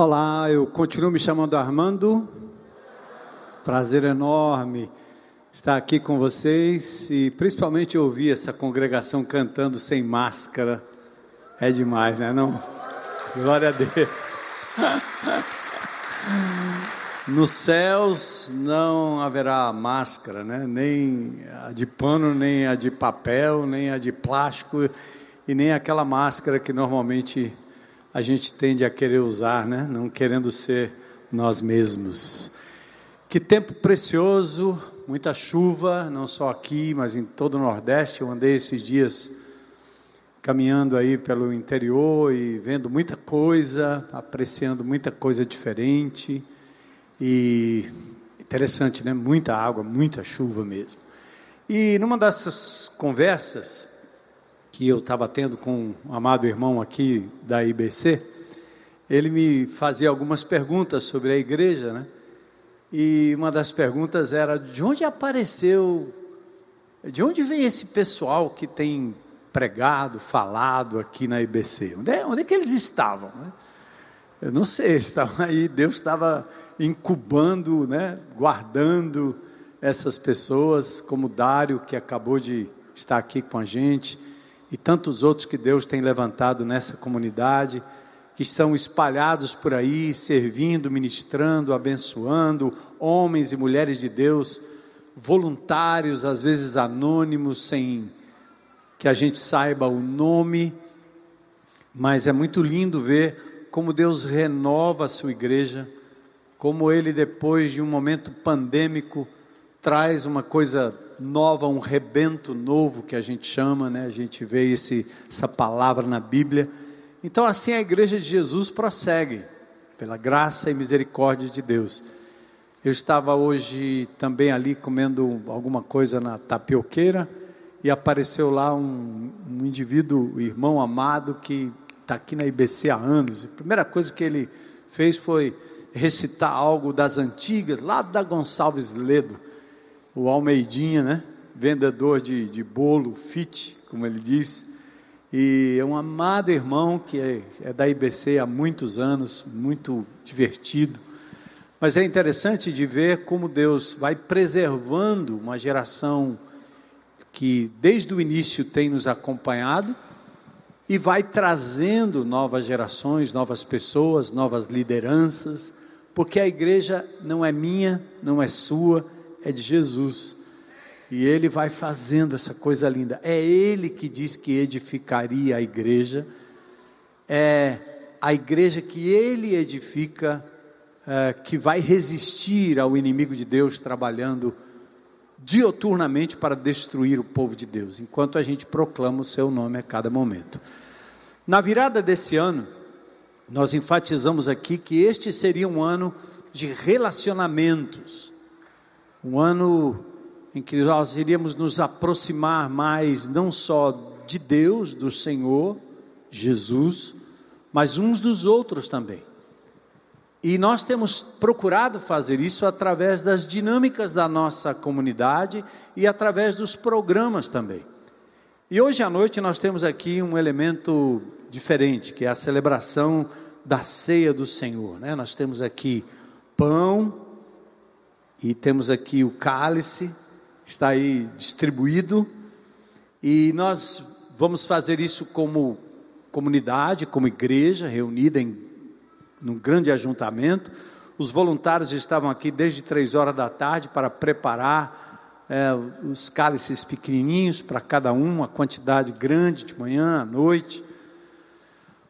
Olá, eu continuo me chamando Armando. Prazer enorme estar aqui com vocês e principalmente ouvir essa congregação cantando sem máscara. É demais, né? Não? Glória a Deus. Nos céus não haverá máscara, né? Nem a de pano, nem a de papel, nem a de plástico e nem aquela máscara que normalmente a gente tende a querer usar, né? Não querendo ser nós mesmos. Que tempo precioso, muita chuva, não só aqui, mas em todo o Nordeste. Eu andei esses dias caminhando aí pelo interior e vendo muita coisa, apreciando muita coisa diferente. E interessante, né? Muita água, muita chuva mesmo. E numa dessas conversas, que eu estava tendo com um amado irmão aqui da IBC, ele me fazia algumas perguntas sobre a igreja, né? E uma das perguntas era: de onde apareceu, de onde vem esse pessoal que tem pregado, falado aqui na IBC? Onde é, onde é que eles estavam? Né? Eu não sei, estavam aí, Deus estava incubando, né, guardando essas pessoas, como Dário, que acabou de estar aqui com a gente e tantos outros que Deus tem levantado nessa comunidade, que estão espalhados por aí, servindo, ministrando, abençoando, homens e mulheres de Deus, voluntários, às vezes anônimos, sem que a gente saiba o nome, mas é muito lindo ver como Deus renova a sua igreja, como Ele, depois de um momento pandêmico, traz uma coisa nova, um rebento novo que a gente chama, né? A gente vê esse, essa palavra na Bíblia. Então, assim a igreja de Jesus prossegue, pela graça e misericórdia de Deus. Eu estava hoje também ali comendo alguma coisa na tapioqueira e apareceu lá um, um indivíduo, irmão amado, que está aqui na IBC há anos. A primeira coisa que ele fez foi recitar algo das antigas, lá da Gonçalves Ledo o Almeidinha, né? vendedor de, de bolo, fit, como ele diz, e é um amado irmão que é, é da IBC há muitos anos, muito divertido. Mas é interessante de ver como Deus vai preservando uma geração que desde o início tem nos acompanhado e vai trazendo novas gerações, novas pessoas, novas lideranças, porque a igreja não é minha, não é sua, é de Jesus. E ele vai fazendo essa coisa linda. É ele que diz que edificaria a igreja. É a igreja que ele edifica, é, que vai resistir ao inimigo de Deus trabalhando dioturnamente para destruir o povo de Deus, enquanto a gente proclama o seu nome a cada momento. Na virada desse ano, nós enfatizamos aqui que este seria um ano de relacionamentos um ano em que nós iríamos nos aproximar mais, não só de Deus, do Senhor, Jesus, mas uns dos outros também. E nós temos procurado fazer isso através das dinâmicas da nossa comunidade e através dos programas também. E hoje à noite nós temos aqui um elemento diferente, que é a celebração da ceia do Senhor. Né? Nós temos aqui pão, e temos aqui o cálice, está aí distribuído. E nós vamos fazer isso como comunidade, como igreja, reunida em num grande ajuntamento. Os voluntários estavam aqui desde três horas da tarde para preparar é, os cálices pequenininhos para cada um, a quantidade grande de manhã, à noite.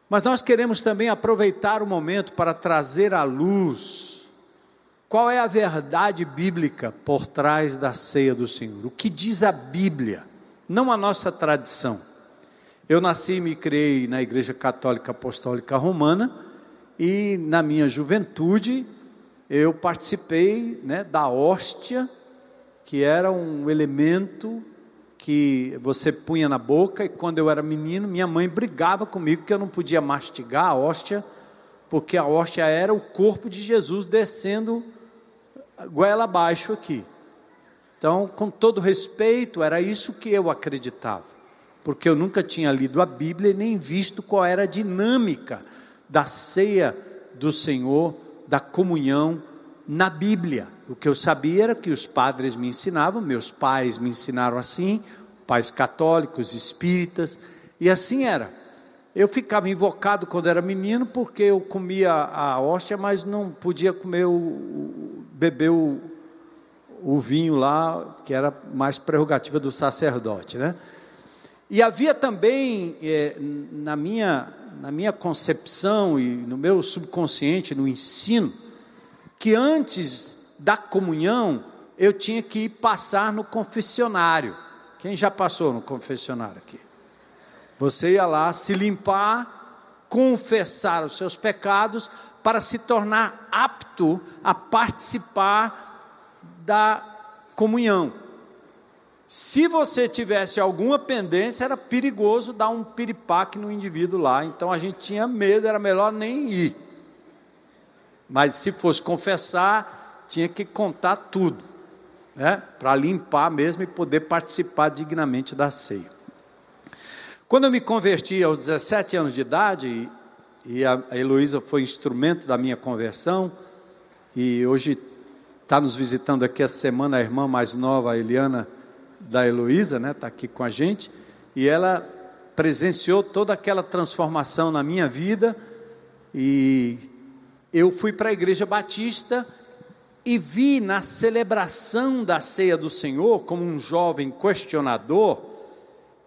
Mas nós queremos também aproveitar o momento para trazer à luz qual é a verdade bíblica por trás da ceia do Senhor? O que diz a Bíblia, não a nossa tradição. Eu nasci e me criei na Igreja Católica Apostólica Romana e na minha juventude eu participei né, da hóstia, que era um elemento que você punha na boca e quando eu era menino, minha mãe brigava comigo que eu não podia mastigar a hóstia, porque a hóstia era o corpo de Jesus descendo goela abaixo aqui. Então, com todo respeito, era isso que eu acreditava, porque eu nunca tinha lido a Bíblia e nem visto qual era a dinâmica da ceia do Senhor, da comunhão na Bíblia. O que eu sabia era que os padres me ensinavam, meus pais me ensinaram assim, pais católicos, espíritas, e assim era. Eu ficava invocado quando era menino porque eu comia a hóstia, mas não podia comer o, beber o, o vinho lá, que era mais prerrogativa do sacerdote, né? E havia também é, na minha na minha concepção e no meu subconsciente, no ensino, que antes da comunhão eu tinha que ir passar no confessionário. Quem já passou no confessionário aqui? Você ia lá se limpar, confessar os seus pecados para se tornar apto a participar da comunhão. Se você tivesse alguma pendência, era perigoso dar um piripaque no indivíduo lá. Então a gente tinha medo, era melhor nem ir. Mas se fosse confessar, tinha que contar tudo, né? Para limpar mesmo e poder participar dignamente da ceia. Quando eu me converti aos 17 anos de idade, e a Heloísa foi instrumento da minha conversão, e hoje está nos visitando aqui essa semana a irmã mais nova, a Eliana da Heloísa, né, está aqui com a gente, e ela presenciou toda aquela transformação na minha vida, e eu fui para a igreja batista e vi na celebração da ceia do Senhor, como um jovem questionador,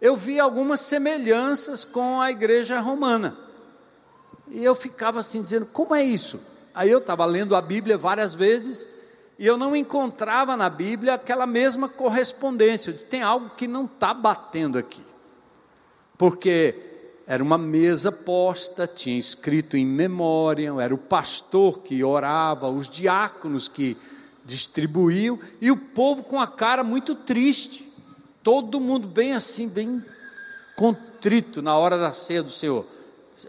eu vi algumas semelhanças com a igreja romana. E eu ficava assim dizendo: como é isso? Aí eu estava lendo a Bíblia várias vezes e eu não encontrava na Bíblia aquela mesma correspondência. Eu disse, tem algo que não está batendo aqui. Porque era uma mesa posta, tinha escrito em memória, era o pastor que orava, os diáconos que distribuíam, e o povo com a cara muito triste. Todo mundo bem assim, bem contrito na hora da ceia do Senhor.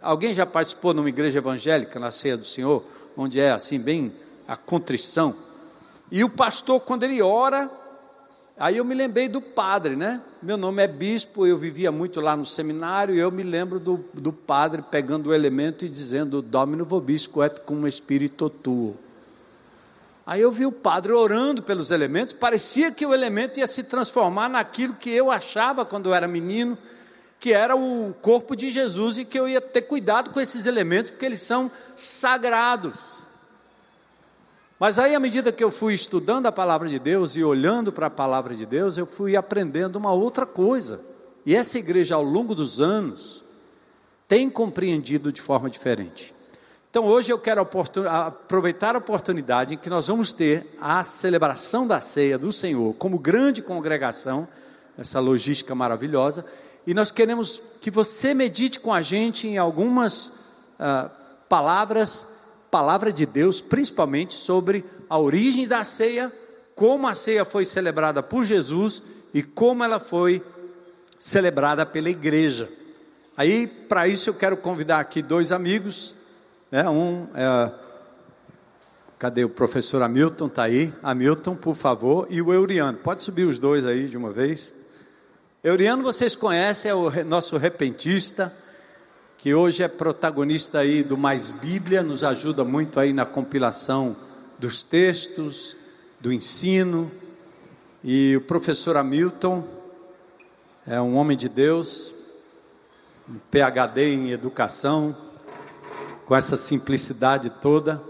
Alguém já participou numa igreja evangélica na ceia do Senhor, onde é assim, bem a contrição? E o pastor, quando ele ora, aí eu me lembrei do padre, né? Meu nome é bispo, eu vivia muito lá no seminário, e eu me lembro do, do padre pegando o elemento e dizendo: Domino vobisco et cum espírito tuo. Aí eu vi o padre orando pelos elementos, parecia que o elemento ia se transformar naquilo que eu achava quando eu era menino, que era o corpo de Jesus e que eu ia ter cuidado com esses elementos, porque eles são sagrados. Mas aí, à medida que eu fui estudando a palavra de Deus e olhando para a palavra de Deus, eu fui aprendendo uma outra coisa. E essa igreja, ao longo dos anos, tem compreendido de forma diferente. Então, hoje eu quero aproveitar a oportunidade em que nós vamos ter a celebração da ceia do Senhor como grande congregação, essa logística maravilhosa, e nós queremos que você medite com a gente em algumas uh, palavras palavra de Deus, principalmente sobre a origem da ceia, como a ceia foi celebrada por Jesus e como ela foi celebrada pela igreja. Aí, para isso, eu quero convidar aqui dois amigos, né? Um é, cadê o professor Hamilton? Está aí, Hamilton, por favor, e o Euriano. Pode subir os dois aí de uma vez. Euriano, vocês conhecem, é o nosso repentista que hoje é protagonista aí do Mais Bíblia, nos ajuda muito aí na compilação dos textos, do ensino. E o professor Hamilton é um homem de Deus, um PhD em educação, com essa simplicidade toda,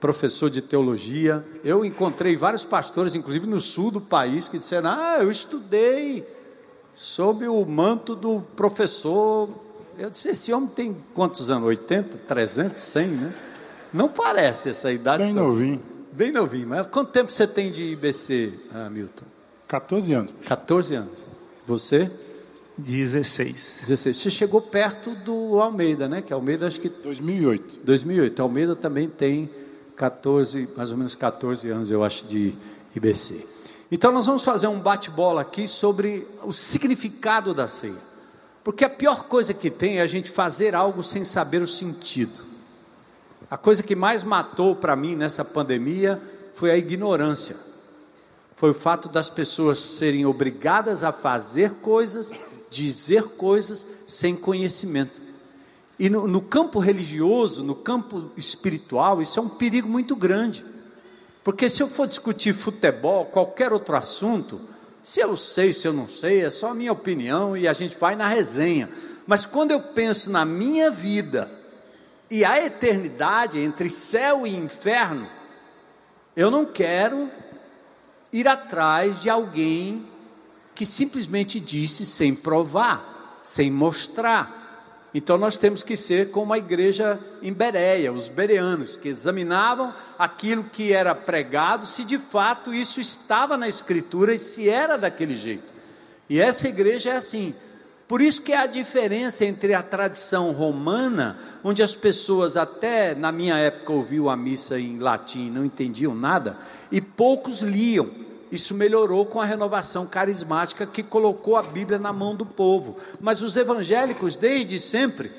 professor de teologia. Eu encontrei vários pastores, inclusive no sul do país, que disseram: Ah, eu estudei sob o manto do professor eu disse, esse homem tem quantos anos? 80, 300, 100, né? Não parece essa idade. Bem toda. novinho. Bem novinho. Mas quanto tempo você tem de IBC, Hamilton? 14 anos. 14 anos. Você? 16. 16. Você chegou perto do Almeida, né? Que Almeida acho que 2008. 2008. Almeida também tem 14, mais ou menos 14 anos, eu acho, de IBC. Então nós vamos fazer um bate-bola aqui sobre o significado da ceia. Porque a pior coisa que tem é a gente fazer algo sem saber o sentido. A coisa que mais matou para mim nessa pandemia foi a ignorância. Foi o fato das pessoas serem obrigadas a fazer coisas, dizer coisas sem conhecimento. E no, no campo religioso, no campo espiritual, isso é um perigo muito grande. Porque se eu for discutir futebol, qualquer outro assunto, se eu sei, se eu não sei, é só a minha opinião e a gente vai na resenha. Mas quando eu penso na minha vida e a eternidade entre céu e inferno, eu não quero ir atrás de alguém que simplesmente disse sem provar, sem mostrar. Então nós temos que ser como a igreja em Bereia, os bereanos, que examinavam aquilo que era pregado, se de fato isso estava na escritura e se era daquele jeito. E essa igreja é assim. Por isso que há a diferença entre a tradição romana, onde as pessoas até na minha época ouviam a missa em latim não entendiam nada, e poucos liam. Isso melhorou com a renovação carismática que colocou a Bíblia na mão do povo. Mas os evangélicos, desde sempre,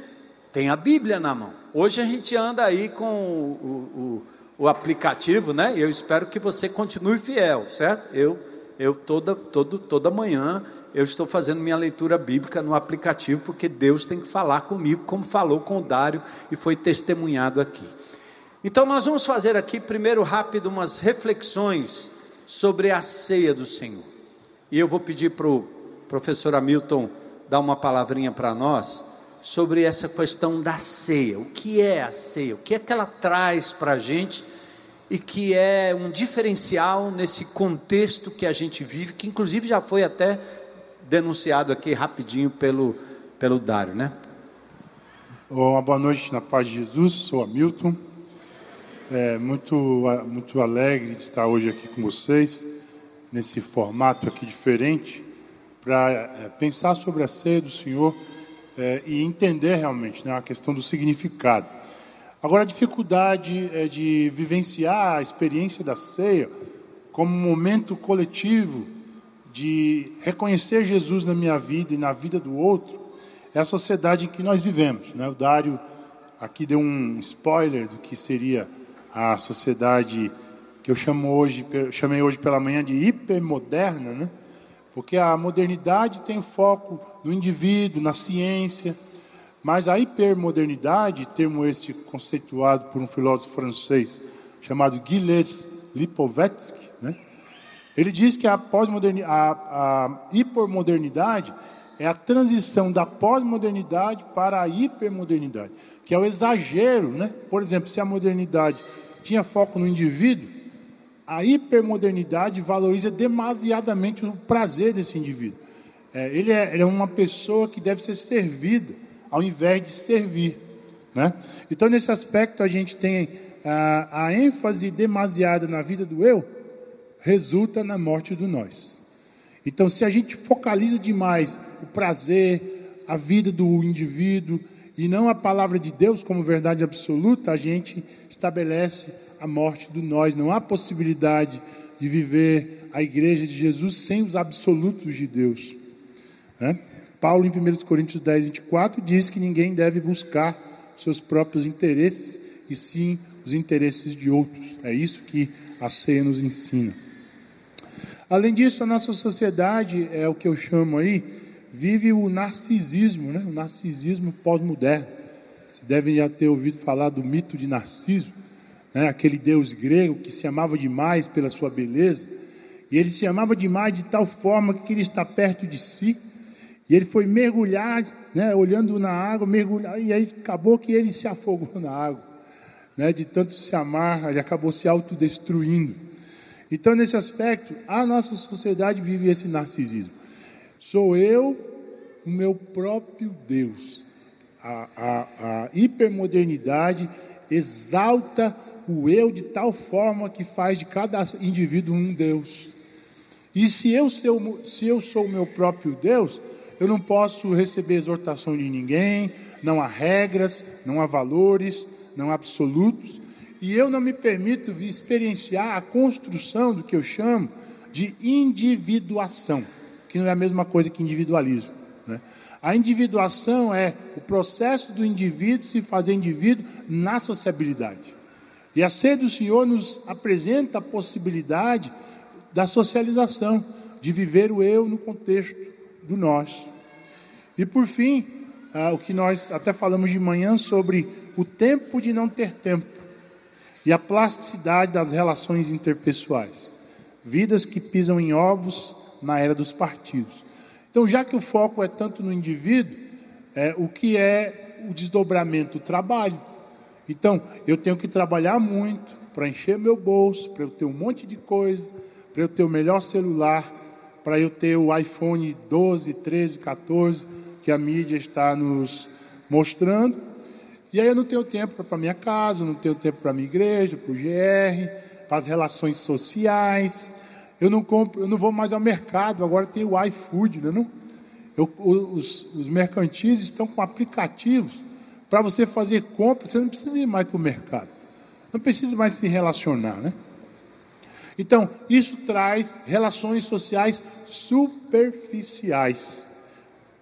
têm a Bíblia na mão. Hoje a gente anda aí com o, o, o aplicativo, né? Eu espero que você continue fiel, certo? Eu, eu toda, todo, toda manhã eu estou fazendo minha leitura bíblica no aplicativo, porque Deus tem que falar comigo, como falou com o Dário e foi testemunhado aqui. Então, nós vamos fazer aqui, primeiro, rápido, umas reflexões sobre a ceia do Senhor. E eu vou pedir para o professor Hamilton dar uma palavrinha para nós sobre essa questão da ceia. O que é a ceia? O que é que ela traz para a gente e que é um diferencial nesse contexto que a gente vive, que inclusive já foi até denunciado aqui rapidinho pelo, pelo Dário, né? Uma boa noite na paz de Jesus, sou Hamilton. É muito, muito alegre de estar hoje aqui com vocês, nesse formato aqui diferente, para é, pensar sobre a ceia do Senhor é, e entender realmente né, a questão do significado. Agora, a dificuldade é de vivenciar a experiência da ceia como um momento coletivo de reconhecer Jesus na minha vida e na vida do outro, é a sociedade em que nós vivemos. Né? O Dário aqui deu um spoiler do que seria a sociedade que eu chamo hoje, chamei hoje pela manhã de hipermoderna, né? Porque a modernidade tem foco no indivíduo, na ciência, mas a hipermodernidade, termo esse conceituado por um filósofo francês chamado Gilles Lipovetsky, né? Ele diz que a, a, a hipermodernidade é a transição da pós-modernidade para a hipermodernidade, que é o exagero, né? Por exemplo, se a modernidade tinha foco no indivíduo, a hipermodernidade valoriza demasiadamente o prazer desse indivíduo. É, ele, é, ele, é, uma pessoa que deve ser servida, ao invés de servir. Né? Então, nesse aspecto, a gente tem a, a ênfase demasiada na vida do eu, resulta na morte do nós. Então, se a gente focaliza demais o prazer, a vida do indivíduo, e não a palavra de Deus como verdade absoluta, a gente estabelece a morte do nós. Não há possibilidade de viver a igreja de Jesus sem os absolutos de Deus. Né? Paulo, em 1 Coríntios 10, 24, diz que ninguém deve buscar seus próprios interesses, e sim os interesses de outros. É isso que a ceia nos ensina. Além disso, a nossa sociedade, é o que eu chamo aí, vive o narcisismo, né? o narcisismo pós-moderno. Você deve já ter ouvido falar do mito de Narciso, né? aquele deus grego que se amava demais pela sua beleza, e ele se amava demais de tal forma que queria estar perto de si, e ele foi mergulhar, né? olhando na água, mergulhar, e aí acabou que ele se afogou na água, né? de tanto se amar, ele acabou se autodestruindo. Então, nesse aspecto, a nossa sociedade vive esse narcisismo. Sou eu o meu próprio Deus. A, a, a hipermodernidade exalta o eu de tal forma que faz de cada indivíduo um Deus. E se eu, sou, se eu sou o meu próprio Deus, eu não posso receber exortação de ninguém, não há regras, não há valores, não há absolutos, e eu não me permito experienciar a construção do que eu chamo de individuação que não é a mesma coisa que individualismo. Né? A individuação é o processo do indivíduo se fazer indivíduo na sociabilidade. E a sede do Senhor nos apresenta a possibilidade da socialização, de viver o eu no contexto do nós. E por fim, ah, o que nós até falamos de manhã sobre o tempo de não ter tempo e a plasticidade das relações interpessoais. Vidas que pisam em ovos na era dos partidos. Então, já que o foco é tanto no indivíduo, é, o que é o desdobramento do trabalho? Então, eu tenho que trabalhar muito para encher meu bolso, para eu ter um monte de coisa, para eu ter o melhor celular, para eu ter o iPhone 12, 13, 14, que a mídia está nos mostrando. E aí eu não tenho tempo para minha casa, não tenho tempo para minha igreja, para o GR, para as relações sociais. Eu não compro, eu não vou mais ao mercado, agora tem o iFood, né, não? Eu, os, os mercantis estão com aplicativos para você fazer compras, você não precisa ir mais para o mercado. Não precisa mais se relacionar, né? Então, isso traz relações sociais superficiais,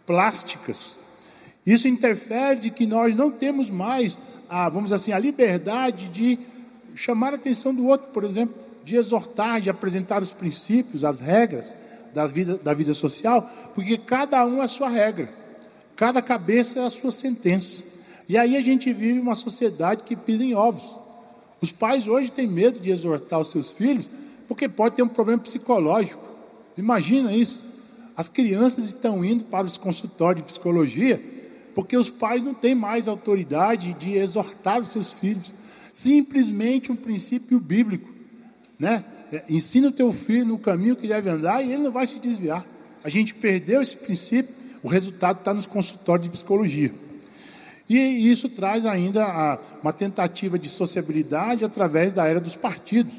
plásticas. Isso interfere de que nós não temos mais a, vamos assim, a liberdade de chamar a atenção do outro, por exemplo, de exortar, de apresentar os princípios, as regras vida, da vida social, porque cada um é a sua regra, cada cabeça é a sua sentença. E aí a gente vive uma sociedade que pisa em ovos. Os pais hoje têm medo de exortar os seus filhos, porque pode ter um problema psicológico. Imagina isso. As crianças estão indo para os consultórios de psicologia porque os pais não têm mais autoridade de exortar os seus filhos. Simplesmente um princípio bíblico, né? É, ensina o teu filho no caminho que deve andar e ele não vai se desviar. A gente perdeu esse princípio, o resultado está nos consultórios de psicologia. E isso traz ainda uma tentativa de sociabilidade através da era dos partidos.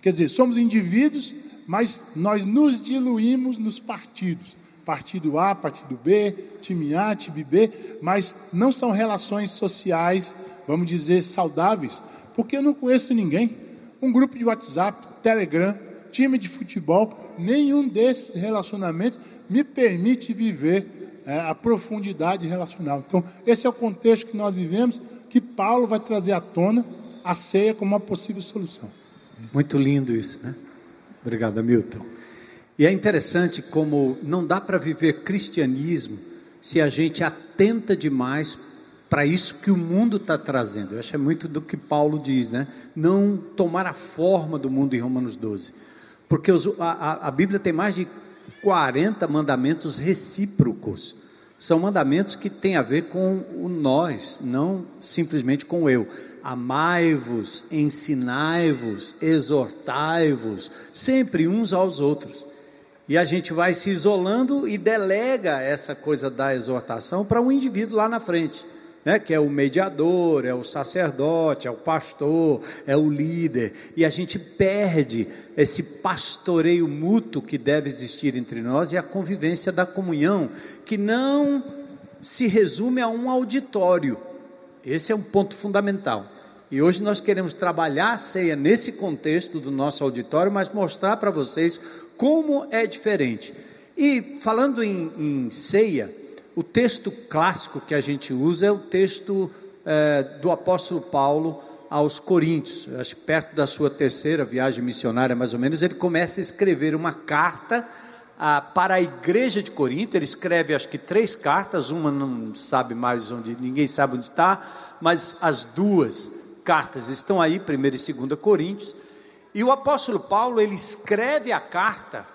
Quer dizer, somos indivíduos, mas nós nos diluímos nos partidos. Partido A, partido B, time A, time B, mas não são relações sociais, vamos dizer, saudáveis, porque eu não conheço ninguém. Um grupo de WhatsApp, Telegram, time de futebol, nenhum desses relacionamentos me permite viver é, a profundidade relacional. Então, esse é o contexto que nós vivemos, que Paulo vai trazer à tona a ceia como uma possível solução. Muito lindo isso, né? Obrigado, Milton. E é interessante como não dá para viver cristianismo se a gente atenta demais para isso que o mundo está trazendo. Eu acho é muito do que Paulo diz, né? Não tomar a forma do mundo em Romanos 12. Porque os, a, a Bíblia tem mais de 40 mandamentos recíprocos. São mandamentos que têm a ver com o nós, não simplesmente com o eu amai-vos, ensinai-vos, exortai-vos, sempre uns aos outros. E a gente vai se isolando e delega essa coisa da exortação para um indivíduo lá na frente, né? que é o mediador, é o sacerdote, é o pastor, é o líder. E a gente perde esse pastoreio mútuo que deve existir entre nós e a convivência da comunhão, que não se resume a um auditório. Esse é um ponto fundamental. E hoje nós queremos trabalhar a ceia nesse contexto do nosso auditório, mas mostrar para vocês como é diferente. E falando em, em, ceia, o texto clássico que a gente usa é o texto é, do apóstolo Paulo aos Coríntios. Acho perto da sua terceira viagem missionária, mais ou menos, ele começa a escrever uma carta ah, para a igreja de Corinto. Ele escreve, acho que três cartas, uma não sabe mais onde, ninguém sabe onde está, mas as duas cartas estão aí, 1 e 2 Coríntios, e o apóstolo Paulo ele escreve a carta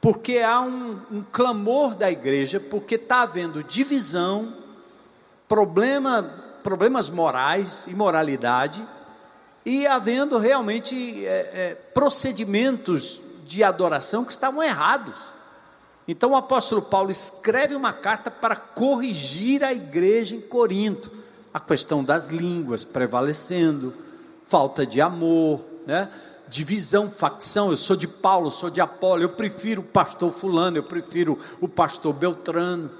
porque há um, um clamor da igreja, porque está havendo divisão, problema, problemas morais, imoralidade, e havendo realmente é, é, procedimentos de adoração que estavam errados. Então o apóstolo Paulo escreve uma carta para corrigir a igreja em Corinto a questão das línguas prevalecendo, falta de amor, né? Divisão, facção. Eu sou de Paulo, sou de Apolo, eu prefiro o pastor Fulano, eu prefiro o pastor Beltrano.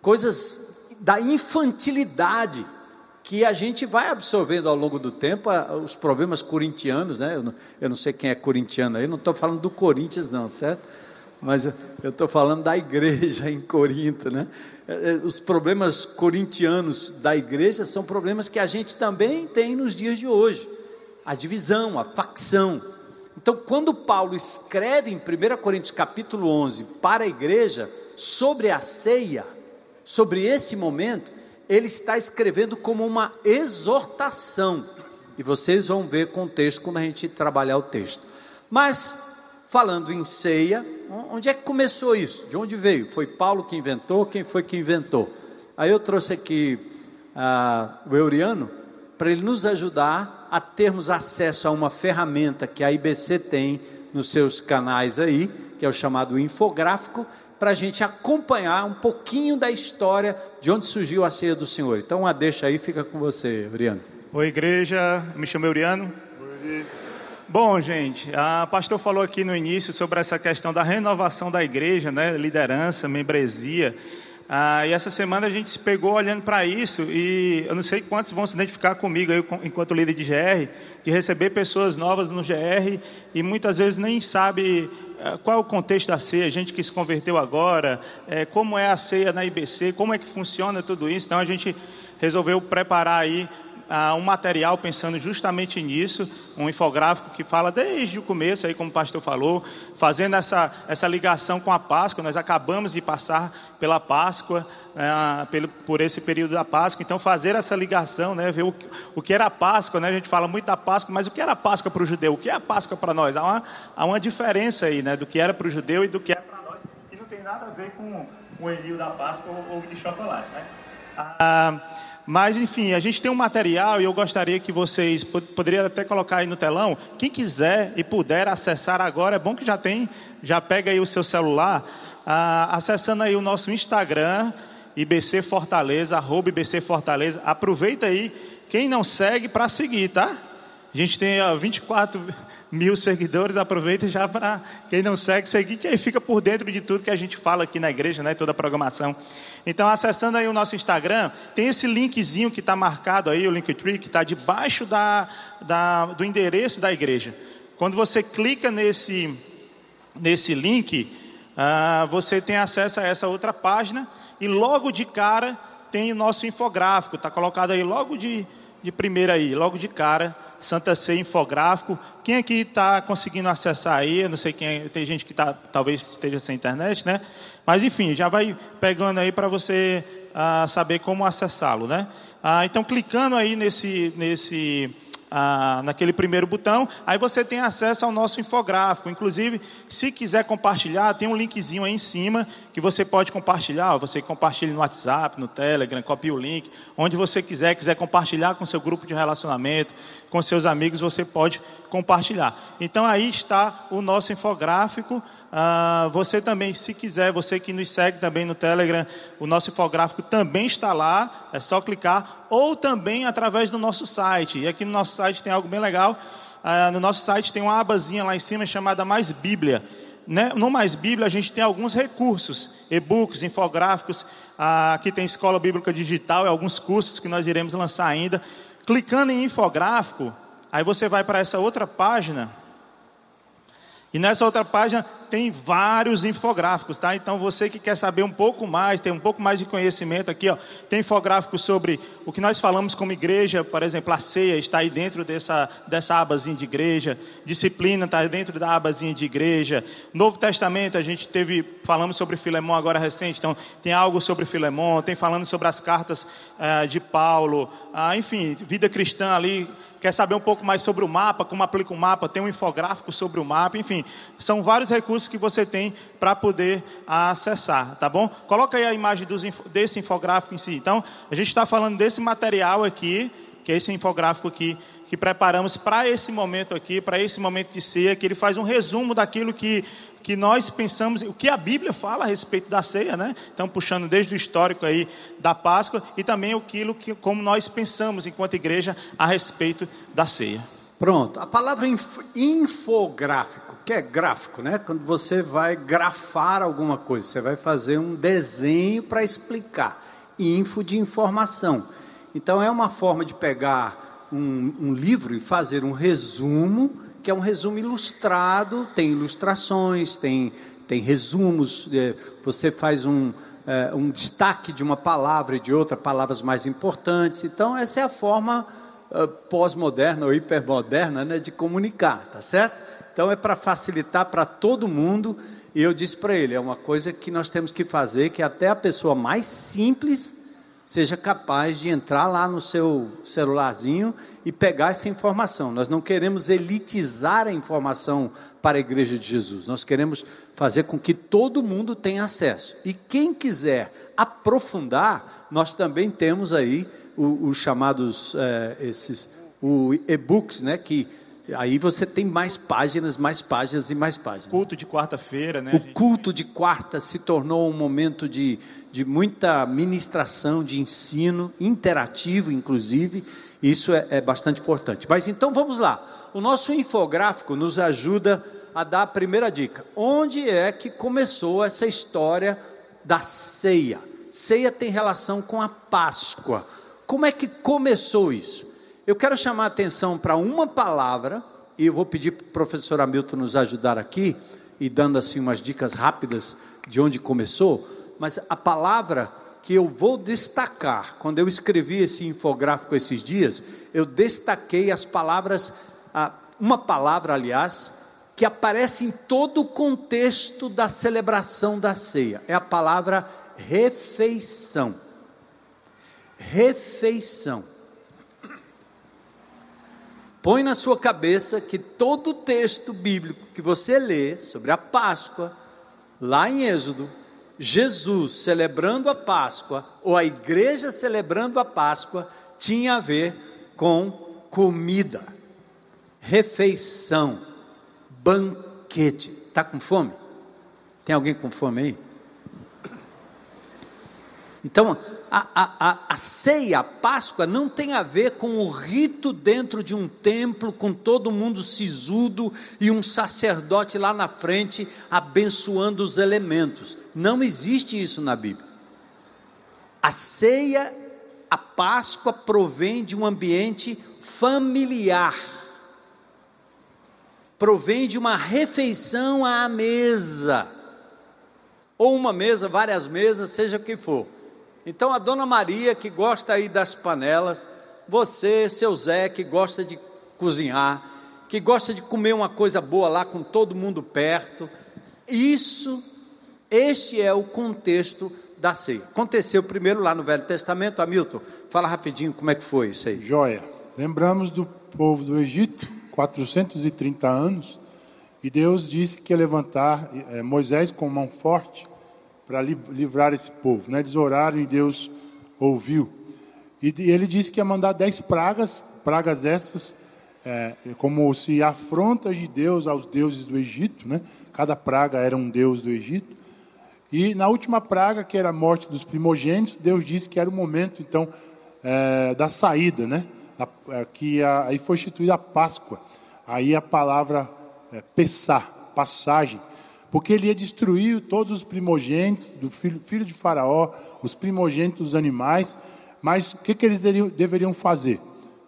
Coisas da infantilidade que a gente vai absorvendo ao longo do tempo, os problemas corintianos, né? Eu não, eu não sei quem é corintiano aí, não estou falando do Corinthians, não, certo? Mas eu estou falando da igreja em Corinto, né? É, é, os problemas corintianos da igreja são problemas que a gente também tem nos dias de hoje. A divisão, a facção. Então, quando Paulo escreve em 1 Coríntios capítulo 11 para a igreja sobre a ceia, sobre esse momento, ele está escrevendo como uma exortação. E vocês vão ver contexto quando a gente trabalhar o texto. Mas, falando em ceia, onde é que começou isso? De onde veio? Foi Paulo que inventou? Quem foi que inventou? Aí eu trouxe aqui ah, o Euriano para ele nos ajudar a termos acesso a uma ferramenta que a IBC tem nos seus canais aí, que é o chamado infográfico, para a gente acompanhar um pouquinho da história de onde surgiu a ceia do Senhor. Então, a deixa aí, fica com você, Euriano. Oi, igreja, me chamo Euriano. Oi. Bom, gente, a pastor falou aqui no início sobre essa questão da renovação da igreja, né? liderança, membresia. Ah, e essa semana a gente se pegou olhando para isso e eu não sei quantos vão se identificar comigo enquanto líder de GR, de receber pessoas novas no GR e muitas vezes nem sabe ah, qual é o contexto da ceia, gente que se converteu agora, é, como é a ceia na IBC, como é que funciona tudo isso. Então a gente resolveu preparar aí uh, um material pensando justamente nisso, um infográfico que fala desde o começo, aí como o pastor falou, fazendo essa, essa ligação com a Páscoa. Nós acabamos de passar pela Páscoa, uh, pelo, por esse período da Páscoa, então fazer essa ligação, né, ver o, o que era a Páscoa, né, a gente fala muito da Páscoa, mas o que era a Páscoa para o judeu? O que é a Páscoa para nós? Há uma, há uma diferença aí, né, do que era para o judeu e do que é para nós, que não tem nada a ver com o envio da Páscoa ou, ou de chocolate. Né? Ah, mas, enfim, a gente tem um material e eu gostaria que vocês poderiam até colocar aí no telão. Quem quiser e puder acessar agora, é bom que já tem, já pega aí o seu celular, ah, acessando aí o nosso Instagram, IBC Fortaleza, arroba IBC Fortaleza. Aproveita aí, quem não segue, para seguir, tá? A gente tem ó, 24 mil seguidores, aproveita já para quem não segue, seguir, que aí fica por dentro de tudo que a gente fala aqui na igreja, né? Toda a programação. Então, acessando aí o nosso Instagram, tem esse linkzinho que está marcado aí, o Linktree, que está debaixo da, da, do endereço da igreja. Quando você clica nesse, nesse link, ah, você tem acesso a essa outra página e logo de cara tem o nosso infográfico, está colocado aí logo de, de primeira aí, logo de cara, Santa Ceia Infográfico. Quem aqui está conseguindo acessar aí? Eu não sei quem, é, tem gente que tá, talvez esteja sem internet, né? Mas enfim, já vai pegando aí para você ah, saber como acessá-lo, né? Ah, então, clicando aí nesse, nesse ah, naquele primeiro botão, aí você tem acesso ao nosso infográfico. Inclusive, se quiser compartilhar, tem um linkzinho aí em cima que você pode compartilhar. Você compartilha no WhatsApp, no Telegram, copia o link, onde você quiser, quiser compartilhar com seu grupo de relacionamento, com seus amigos, você pode compartilhar. Então aí está o nosso infográfico. Ah, você também, se quiser, você que nos segue também no Telegram, o nosso infográfico também está lá, é só clicar, ou também através do nosso site. E aqui no nosso site tem algo bem legal. Ah, no nosso site tem uma abazinha lá em cima chamada Mais Bíblia. Né? No Mais Bíblia a gente tem alguns recursos, e-books, infográficos. Ah, aqui tem Escola Bíblica Digital e alguns cursos que nós iremos lançar ainda. Clicando em infográfico, aí você vai para essa outra página. E nessa outra página tem vários infográficos, tá? Então você que quer saber um pouco mais, tem um pouco mais de conhecimento aqui, ó, tem infográficos sobre o que nós falamos como igreja, por exemplo, a ceia está aí dentro dessa, dessa abazinha de igreja, disciplina está dentro da abazinha de igreja, Novo Testamento a gente teve, falamos sobre Filemão agora recente, então tem algo sobre Filemão, tem falando sobre as cartas uh, de Paulo, uh, enfim, vida cristã ali, quer saber um pouco mais sobre o mapa, como aplica o mapa, tem um infográfico sobre o mapa, enfim, são vários recursos que você tem para poder acessar, tá bom? Coloca aí a imagem dos, desse infográfico em si. Então, a gente está falando desse material aqui, que é esse infográfico aqui, que preparamos para esse momento aqui, para esse momento de ceia, que ele faz um resumo daquilo que, que nós pensamos, o que a Bíblia fala a respeito da ceia, né? Então, puxando desde o histórico aí da Páscoa e também aquilo que, como nós pensamos enquanto igreja a respeito da ceia. Pronto, a palavra inf infográfico, que é gráfico, né? Quando você vai grafar alguma coisa, você vai fazer um desenho para explicar. Info de informação. Então é uma forma de pegar um, um livro e fazer um resumo, que é um resumo ilustrado, tem ilustrações, tem, tem resumos, é, você faz um, é, um destaque de uma palavra e de outra, palavras mais importantes. Então, essa é a forma uh, pós-moderna ou hipermoderna né, de comunicar, tá certo? Então, é para facilitar para todo mundo. E eu disse para ele: é uma coisa que nós temos que fazer, que até a pessoa mais simples seja capaz de entrar lá no seu celularzinho e pegar essa informação. Nós não queremos elitizar a informação para a igreja de Jesus. Nós queremos fazer com que todo mundo tenha acesso. E quem quiser aprofundar, nós também temos aí os chamados é, esses o e-books, né, que Aí você tem mais páginas, mais páginas e mais páginas. Culto de quarta-feira, né? O gente... culto de quarta se tornou um momento de, de muita ministração, de ensino, interativo, inclusive. Isso é, é bastante importante. Mas então vamos lá. O nosso infográfico nos ajuda a dar a primeira dica. Onde é que começou essa história da ceia? Ceia tem relação com a Páscoa. Como é que começou isso? Eu quero chamar a atenção para uma palavra, e eu vou pedir para o professor Hamilton nos ajudar aqui, e dando assim umas dicas rápidas de onde começou, mas a palavra que eu vou destacar, quando eu escrevi esse infográfico esses dias, eu destaquei as palavras, uma palavra, aliás, que aparece em todo o contexto da celebração da ceia, é a palavra refeição. Refeição. Põe na sua cabeça que todo texto bíblico que você lê sobre a Páscoa, lá em Êxodo, Jesus celebrando a Páscoa, ou a igreja celebrando a Páscoa, tinha a ver com comida, refeição, banquete. Está com fome? Tem alguém com fome aí? Então, a, a, a, ceia, a Páscoa, não tem a ver com o rito dentro de um templo, com todo mundo sisudo e um sacerdote lá na frente abençoando os elementos. Não existe isso na Bíblia. A ceia, a Páscoa provém de um ambiente familiar, provém de uma refeição à mesa, ou uma mesa, várias mesas, seja o que for então a dona Maria, que gosta aí das panelas, você, seu Zé, que gosta de cozinhar, que gosta de comer uma coisa boa lá com todo mundo perto, isso, este é o contexto da ceia. Aconteceu primeiro lá no Velho Testamento, Hamilton, fala rapidinho como é que foi isso aí. Joia. Lembramos do povo do Egito, 430 anos, e Deus disse que ia levantar é, Moisés com mão forte para livrar esse povo. Né? Eles oraram e Deus ouviu. E ele disse que ia mandar dez pragas, pragas essas, é, como se afrontas de Deus aos deuses do Egito. Né? Cada praga era um deus do Egito. E na última praga, que era a morte dos primogênitos, Deus disse que era o momento, então, é, da saída, né? Da, é, que a, aí foi instituída a Páscoa. Aí a palavra é, passagem porque ele ia destruir todos os primogênitos do filho, filho de Faraó, os primogênitos dos animais. Mas o que, que eles deveriam, fazer?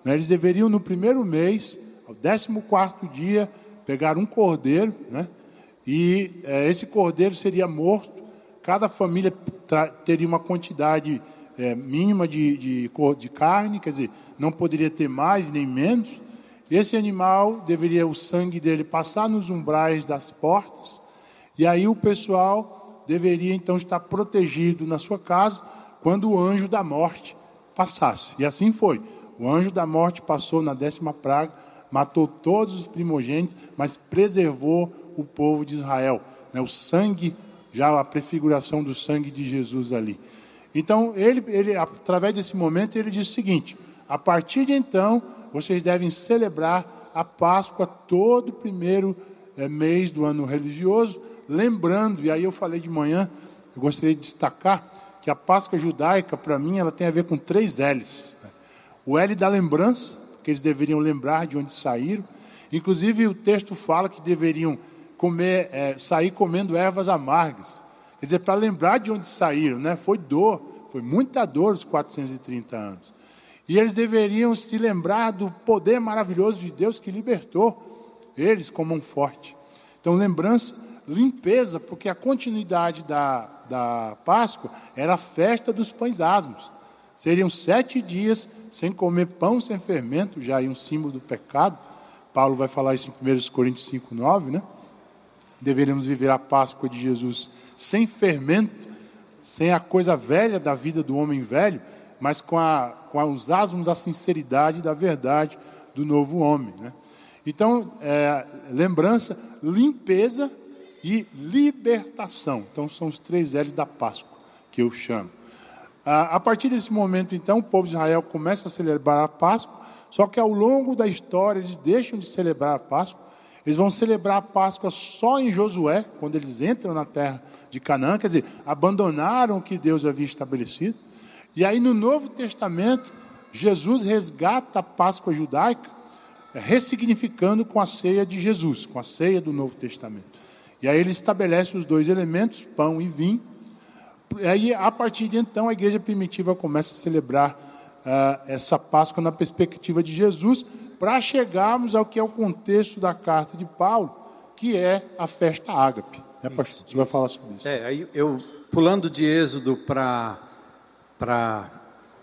Né, eles deveriam, no primeiro mês, ao décimo quarto dia, pegar um cordeiro, né? e é, esse cordeiro seria morto. Cada família teria uma quantidade é, mínima de, de, de carne, quer dizer, não poderia ter mais nem menos. Esse animal deveria o sangue dele passar nos umbrais das portas e aí o pessoal deveria então estar protegido na sua casa quando o anjo da morte passasse. E assim foi. O anjo da morte passou na décima praga, matou todos os primogênitos, mas preservou o povo de Israel. Né? O sangue, já a prefiguração do sangue de Jesus ali. Então, ele, ele, através desse momento, ele diz o seguinte: a partir de então, vocês devem celebrar a Páscoa todo primeiro é, mês do ano religioso, lembrando, e aí eu falei de manhã, eu gostaria de destacar que a Páscoa judaica, para mim, ela tem a ver com três L's. O L da lembrança, que eles deveriam lembrar de onde saíram. Inclusive, o texto fala que deveriam comer, é, sair comendo ervas amargas. Quer dizer, para lembrar de onde saíram, né? Foi dor, foi muita dor os 430 anos. E eles deveriam se lembrar do poder maravilhoso de Deus que libertou eles como um forte. Então, lembrança limpeza, porque a continuidade da, da Páscoa era a festa dos pães asmos. Seriam sete dias sem comer pão sem fermento, já aí um símbolo do pecado. Paulo vai falar isso em 1 Coríntios 5, 9, né? Deveríamos viver a Páscoa de Jesus sem fermento, sem a coisa velha da vida do homem velho. mas com, a, com os asmos da sinceridade e da verdade do novo homem. Né? Então, é, lembrança, limpeza e libertação. Então, são os três L's da Páscoa que eu chamo. A partir desse momento, então, o povo de Israel começa a celebrar a Páscoa, só que ao longo da história eles deixam de celebrar a Páscoa. Eles vão celebrar a Páscoa só em Josué, quando eles entram na terra de Canaã, quer dizer, abandonaram o que Deus havia estabelecido. E aí no Novo Testamento, Jesus resgata a Páscoa judaica, ressignificando com a ceia de Jesus, com a ceia do Novo Testamento. E aí ele estabelece os dois elementos, pão e vinho. E aí, a partir de então, a igreja primitiva começa a celebrar uh, essa Páscoa na perspectiva de Jesus, para chegarmos ao que é o contexto da carta de Paulo, que é a festa ágape. Né, pastor? Você vai falar sobre isso. É, aí eu, pulando de Êxodo para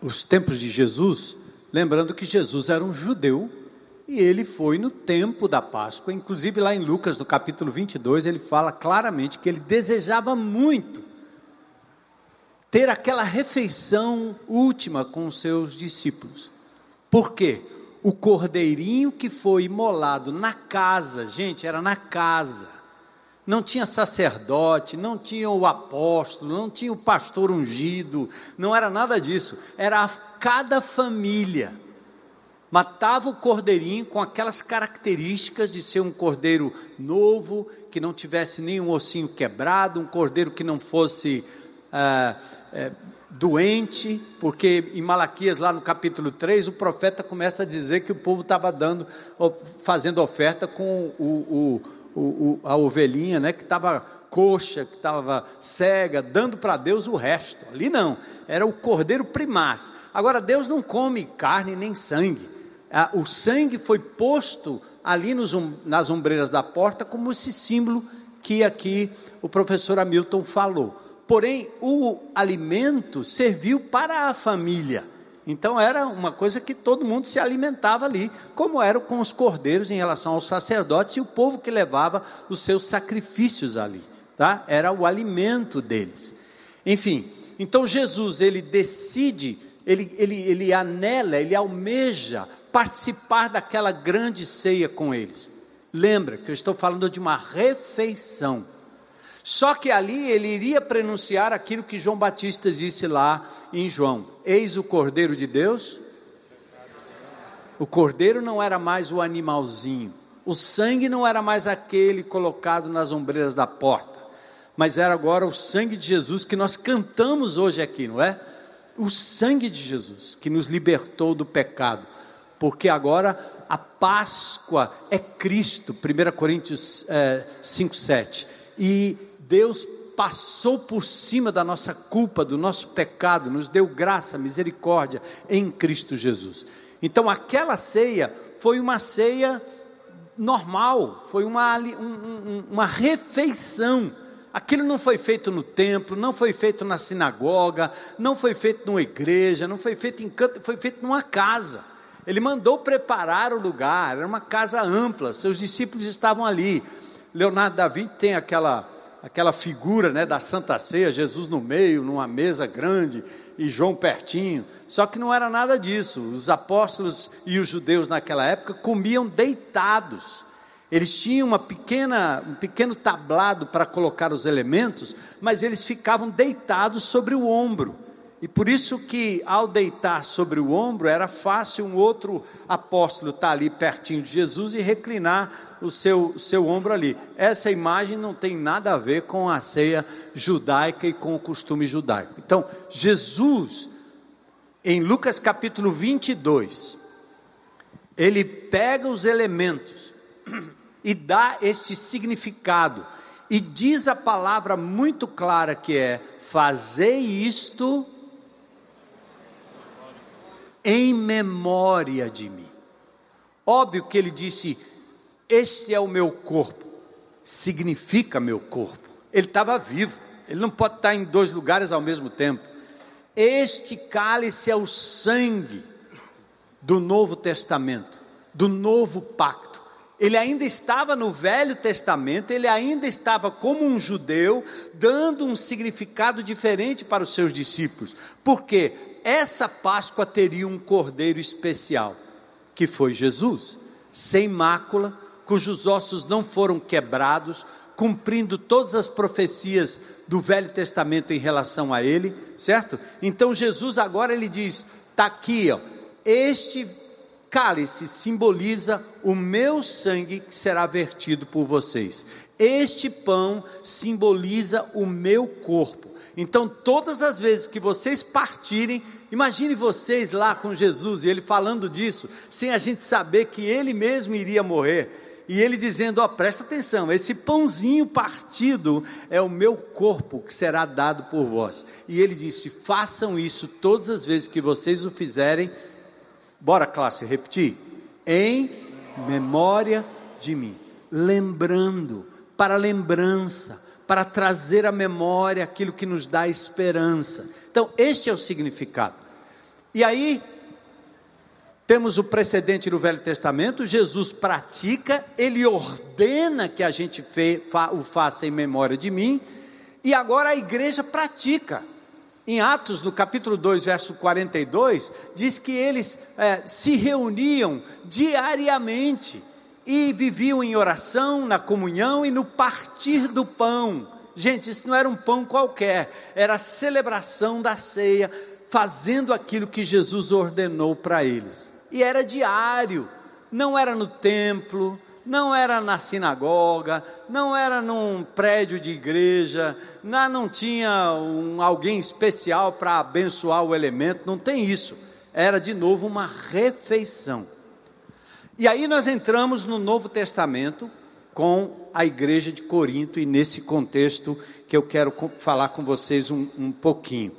os tempos de Jesus, lembrando que Jesus era um judeu e ele foi no tempo da Páscoa, inclusive lá em Lucas, no capítulo 22, ele fala claramente que ele desejava muito ter aquela refeição última com os seus discípulos. Por quê? O cordeirinho que foi imolado na casa, gente, era na casa. Não tinha sacerdote, não tinha o apóstolo, não tinha o pastor ungido, não era nada disso. Era cada família matava o cordeirinho com aquelas características de ser um cordeiro novo, que não tivesse nenhum ossinho quebrado, um cordeiro que não fosse ah, é, doente, porque em Malaquias, lá no capítulo 3, o profeta começa a dizer que o povo estava dando, fazendo oferta com o, o, o, a ovelhinha, né, que estava coxa, que estava cega, dando para Deus o resto. Ali não, era o cordeiro primaz. Agora, Deus não come carne nem sangue o sangue foi posto ali nos, nas ombreiras da porta como esse símbolo que aqui o professor Hamilton falou. Porém, o alimento serviu para a família. Então era uma coisa que todo mundo se alimentava ali, como era com os cordeiros em relação aos sacerdotes e o povo que levava os seus sacrifícios ali, tá? Era o alimento deles. Enfim, então Jesus ele decide, ele, ele, ele anela, ele almeja participar daquela grande ceia com eles. Lembra que eu estou falando de uma refeição. Só que ali ele iria pronunciar aquilo que João Batista disse lá em João: Eis o Cordeiro de Deus. O cordeiro não era mais o animalzinho, o sangue não era mais aquele colocado nas ombreiras da porta, mas era agora o sangue de Jesus que nós cantamos hoje aqui, não é? O sangue de Jesus que nos libertou do pecado porque agora a Páscoa é Cristo, 1 Coríntios é, 5, 7. E Deus passou por cima da nossa culpa, do nosso pecado, nos deu graça, misericórdia em Cristo Jesus. Então aquela ceia foi uma ceia normal, foi uma, um, uma refeição. Aquilo não foi feito no templo, não foi feito na sinagoga, não foi feito numa igreja, não foi feito em canto, foi feito numa casa. Ele mandou preparar o lugar, era uma casa ampla, seus discípulos estavam ali. Leonardo da Vinci tem aquela, aquela figura né, da Santa Ceia, Jesus no meio, numa mesa grande, e João pertinho. Só que não era nada disso. Os apóstolos e os judeus naquela época comiam deitados. Eles tinham uma pequena, um pequeno tablado para colocar os elementos, mas eles ficavam deitados sobre o ombro. E por isso que ao deitar sobre o ombro era fácil um outro apóstolo estar ali pertinho de Jesus e reclinar o seu, seu ombro ali. Essa imagem não tem nada a ver com a ceia judaica e com o costume judaico. Então, Jesus, em Lucas capítulo 22, ele pega os elementos e dá este significado. E diz a palavra muito clara que é: fazei isto em memória de mim. Óbvio que ele disse: Este é o meu corpo, significa meu corpo. Ele estava vivo, ele não pode estar em dois lugares ao mesmo tempo. Este cálice é o sangue do Novo Testamento, do novo pacto. Ele ainda estava no Velho Testamento, ele ainda estava como um judeu, dando um significado diferente para os seus discípulos. Por quê? Essa Páscoa teria um cordeiro especial, que foi Jesus, sem mácula, cujos ossos não foram quebrados, cumprindo todas as profecias do Velho Testamento em relação a ele, certo? Então Jesus agora ele diz: está aqui, ó, este cálice simboliza o meu sangue que será vertido por vocês. Este pão simboliza o meu corpo. Então, todas as vezes que vocês partirem, imagine vocês lá com Jesus e ele falando disso, sem a gente saber que ele mesmo iria morrer. E ele dizendo: Ó, oh, presta atenção, esse pãozinho partido é o meu corpo que será dado por vós. E ele disse: façam isso todas as vezes que vocês o fizerem. Bora, classe, repetir. Em memória de mim. Lembrando, para lembrança, para trazer à memória aquilo que nos dá esperança. Então, este é o significado. E aí, temos o precedente no Velho Testamento, Jesus pratica, ele ordena que a gente fe, fa, o faça em memória de mim, e agora a igreja pratica. Em Atos, no capítulo 2, verso 42, diz que eles é, se reuniam diariamente e viviam em oração, na comunhão e no partir do pão. Gente, isso não era um pão qualquer, era a celebração da ceia, fazendo aquilo que Jesus ordenou para eles e era diário, não era no templo, não era na sinagoga, não era num prédio de igreja, não, tinha um, alguém especial para abençoar o elemento, não tem isso. Era de novo uma refeição. E aí nós entramos no Novo Testamento com a igreja de Corinto e nesse contexto que eu quero falar com vocês um, um pouquinho.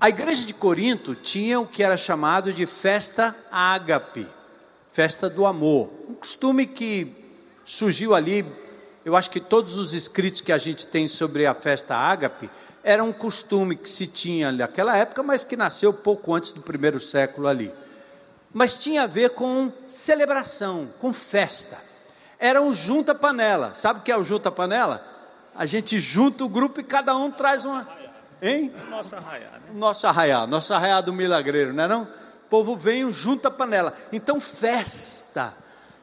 A igreja de Corinto tinha o que era chamado de festa ágape, festa do amor. Um costume que surgiu ali, eu acho que todos os escritos que a gente tem sobre a festa ágape era um costume que se tinha naquela época, mas que nasceu pouco antes do primeiro século ali. Mas tinha a ver com celebração, com festa. Era um junta-panela. Sabe o que é o junta-panela? A gente junta o grupo e cada um traz uma. Hein? Nossa arraiá nosso arraiá, nosso arraiá do milagreiro, não é não? O povo veio junto à panela. Então, festa.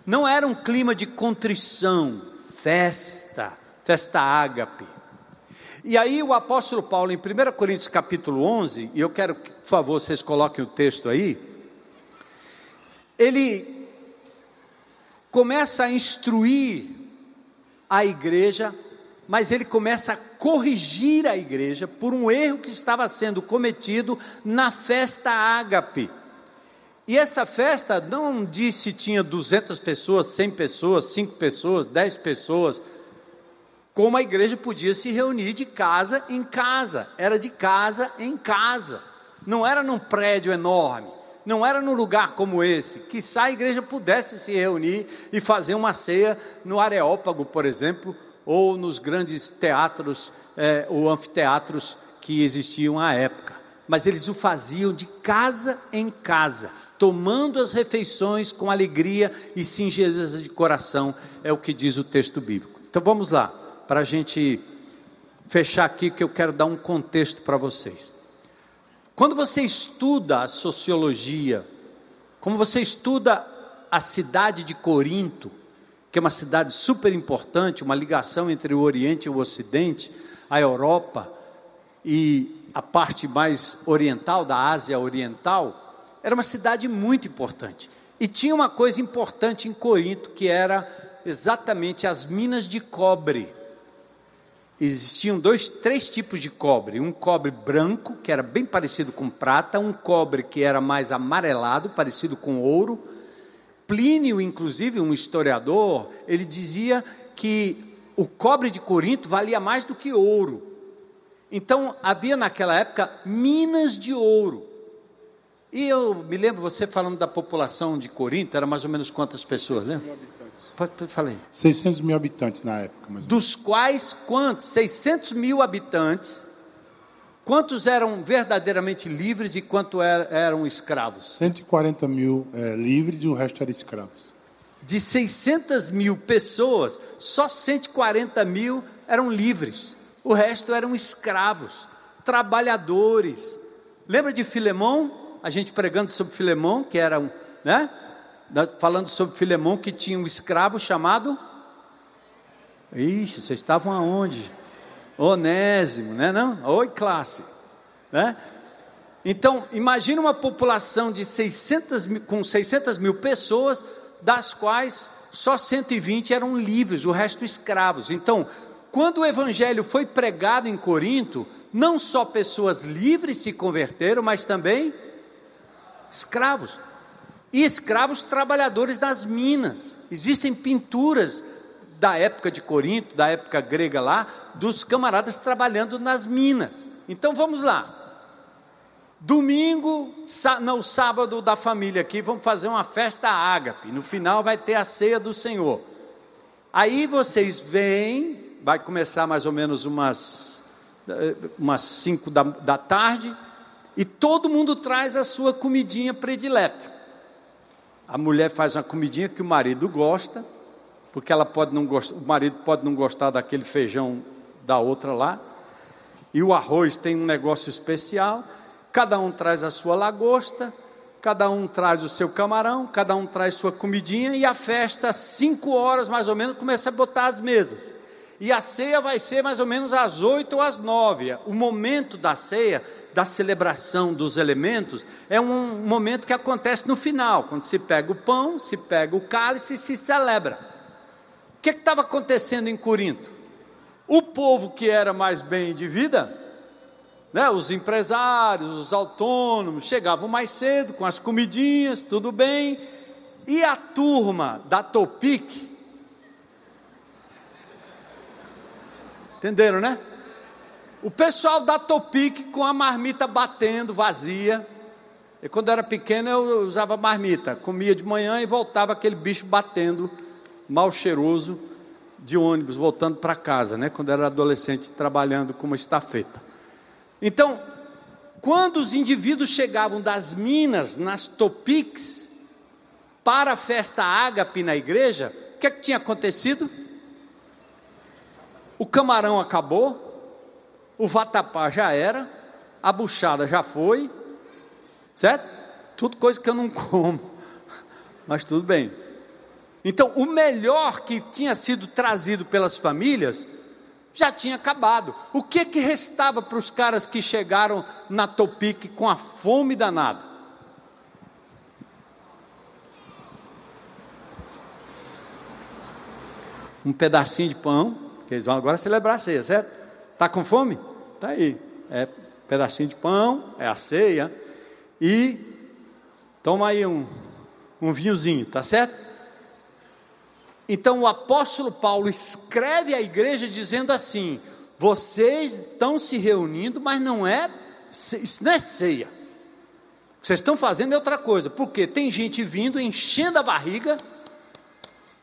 Não era um clima de contrição, festa, festa ágape. E aí o apóstolo Paulo, em 1 Coríntios capítulo 11, e eu quero que, por favor, vocês coloquem o texto aí, ele começa a instruir a igreja mas ele começa a corrigir a igreja por um erro que estava sendo cometido na festa ágape. E essa festa não disse tinha 200 pessoas, 100 pessoas, 5 pessoas, 10 pessoas. Como a igreja podia se reunir de casa em casa, era de casa em casa. Não era num prédio enorme, não era num lugar como esse, que a igreja pudesse se reunir e fazer uma ceia no Areópago, por exemplo, ou nos grandes teatros é, ou anfiteatros que existiam à época. Mas eles o faziam de casa em casa, tomando as refeições com alegria e singeleza de coração, é o que diz o texto bíblico. Então vamos lá, para a gente fechar aqui, que eu quero dar um contexto para vocês. Quando você estuda a sociologia, como você estuda a cidade de Corinto, que é uma cidade super importante, uma ligação entre o Oriente e o Ocidente, a Europa e a parte mais oriental da Ásia Oriental, era uma cidade muito importante. E tinha uma coisa importante em Corinto, que era exatamente as minas de cobre. Existiam dois, três tipos de cobre: um cobre branco, que era bem parecido com prata, um cobre que era mais amarelado, parecido com ouro, Plínio, inclusive, um historiador, ele dizia que o cobre de Corinto valia mais do que ouro. Então, havia naquela época minas de ouro. E eu me lembro você falando da população de Corinto, era mais ou menos quantas pessoas, né? Aí. 600 mil habitantes na época. Dos quais, quantos? 600 mil habitantes Quantos eram verdadeiramente livres e quantos eram escravos? 140 mil é, livres e o resto eram escravos. De 600 mil pessoas, só 140 mil eram livres. O resto eram escravos, trabalhadores, Lembra de Filemão? A gente pregando sobre Filemão, que era um, né? Falando sobre Filemão que tinha um escravo chamado Ixi, vocês estavam aonde? Onésimo, né? Não? Oi, classe, né? Então, imagine uma população de 600 mil, com 600 mil pessoas, das quais só 120 eram livres, o resto escravos. Então, quando o evangelho foi pregado em Corinto, não só pessoas livres se converteram, mas também escravos. E escravos trabalhadores das minas. Existem pinturas da época de Corinto, da época grega lá, dos camaradas trabalhando nas minas. Então vamos lá. Domingo, no sábado da família aqui, vamos fazer uma festa ágape. No final vai ter a ceia do Senhor. Aí vocês vêm, vai começar mais ou menos umas eh, umas 5 da, da tarde, e todo mundo traz a sua comidinha predileta. A mulher faz uma comidinha que o marido gosta, porque ela pode não gostar, o marido pode não gostar daquele feijão da outra lá. E o arroz tem um negócio especial. Cada um traz a sua lagosta, cada um traz o seu camarão, cada um traz sua comidinha e a festa, cinco horas mais ou menos, começa a botar as mesas. E a ceia vai ser mais ou menos às oito ou às nove. O momento da ceia, da celebração dos elementos, é um momento que acontece no final, quando se pega o pão, se pega o cálice e se celebra que estava acontecendo em Corinto? O povo que era mais bem de vida, né, os empresários, os autônomos, chegavam mais cedo com as comidinhas, tudo bem, e a turma da Topic, entenderam, né? O pessoal da Topic com a marmita batendo, vazia. E quando eu era pequeno eu usava marmita, comia de manhã e voltava aquele bicho batendo mal cheiroso de ônibus voltando para casa, né? Quando era adolescente trabalhando como estafeta. Então, quando os indivíduos chegavam das minas, nas topics, para a festa ágape na igreja, o que, é que tinha acontecido? O camarão acabou, o vatapá já era, a buchada já foi, certo? Tudo coisa que eu não como, mas tudo bem. Então, o melhor que tinha sido trazido pelas famílias já tinha acabado. O que que restava para os caras que chegaram na Topic com a fome danada? Um pedacinho de pão, que eles vão agora celebrar a ceia, certo? Tá com fome? Tá aí. É pedacinho de pão, é a ceia e toma aí um um vinhozinho, tá certo? Então o apóstolo Paulo escreve à igreja dizendo assim: vocês estão se reunindo, mas não é isso não é ceia. O que vocês estão fazendo é outra coisa, porque tem gente vindo enchendo a barriga,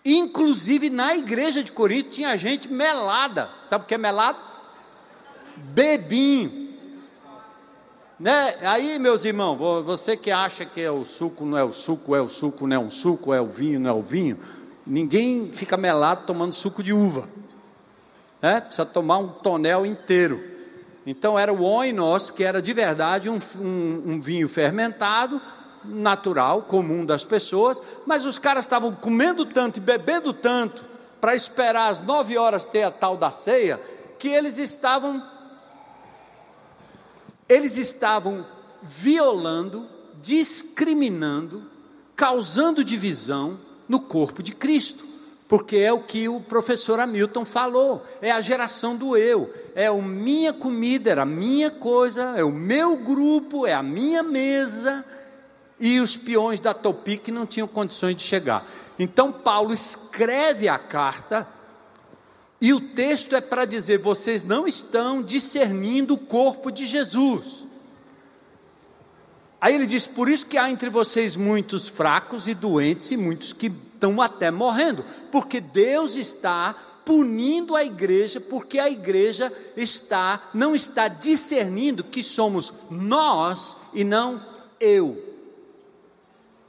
inclusive na igreja de Corinto tinha gente melada. Sabe o que é melado? Bebinho. Né? Aí, meus irmãos, você que acha que é o suco, não é o suco, é o suco, não é um suco, é o vinho, não é o vinho, Ninguém fica melado tomando suco de uva. É? Precisa tomar um tonel inteiro. Então era o oinos, que era de verdade um, um, um vinho fermentado, natural, comum das pessoas, mas os caras estavam comendo tanto e bebendo tanto para esperar às nove horas ter a tal da ceia, que eles estavam eles estavam violando, discriminando, causando divisão, no corpo de Cristo, porque é o que o professor Hamilton falou, é a geração do eu, é a minha comida, era a minha coisa, é o meu grupo, é a minha mesa, e os peões da Topic não tinham condições de chegar. Então Paulo escreve a carta, e o texto é para dizer: vocês não estão discernindo o corpo de Jesus. Aí ele diz: Por isso que há entre vocês muitos fracos e doentes e muitos que estão até morrendo, porque Deus está punindo a igreja, porque a igreja está não está discernindo que somos nós e não eu.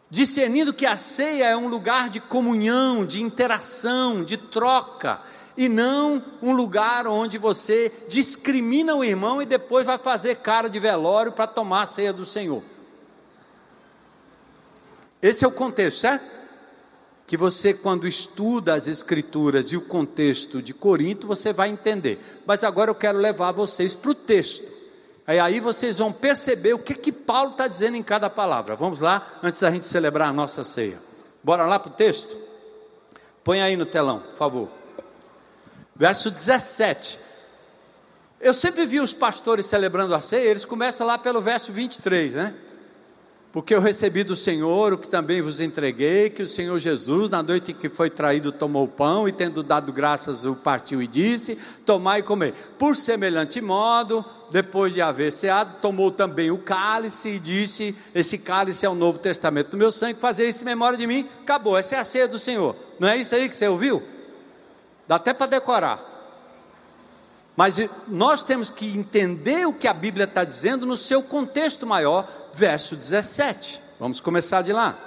Discernindo que a ceia é um lugar de comunhão, de interação, de troca, e não um lugar onde você discrimina o irmão e depois vai fazer cara de velório para tomar a ceia do Senhor. Esse é o contexto, certo? Que você, quando estuda as Escrituras e o contexto de Corinto, você vai entender. Mas agora eu quero levar vocês para o texto. Aí, aí vocês vão perceber o que, que Paulo está dizendo em cada palavra. Vamos lá, antes da gente celebrar a nossa ceia. Bora lá para o texto? Põe aí no telão, por favor verso 17. Eu sempre vi os pastores celebrando a ceia, eles começam lá pelo verso 23, né? Porque eu recebi do Senhor o que também vos entreguei, que o Senhor Jesus, na noite em que foi traído, tomou o pão e, tendo dado graças, o partiu e disse: Tomai e comer. Por semelhante modo, depois de haver ceado, tomou também o cálice e disse: Esse cálice é o novo testamento do meu sangue, fazer isso em memória de mim. Acabou, essa é a ceia do Senhor. Não é isso aí que você ouviu? Dá até para decorar. Mas nós temos que entender o que a Bíblia está dizendo no seu contexto maior, verso 17. Vamos começar de lá.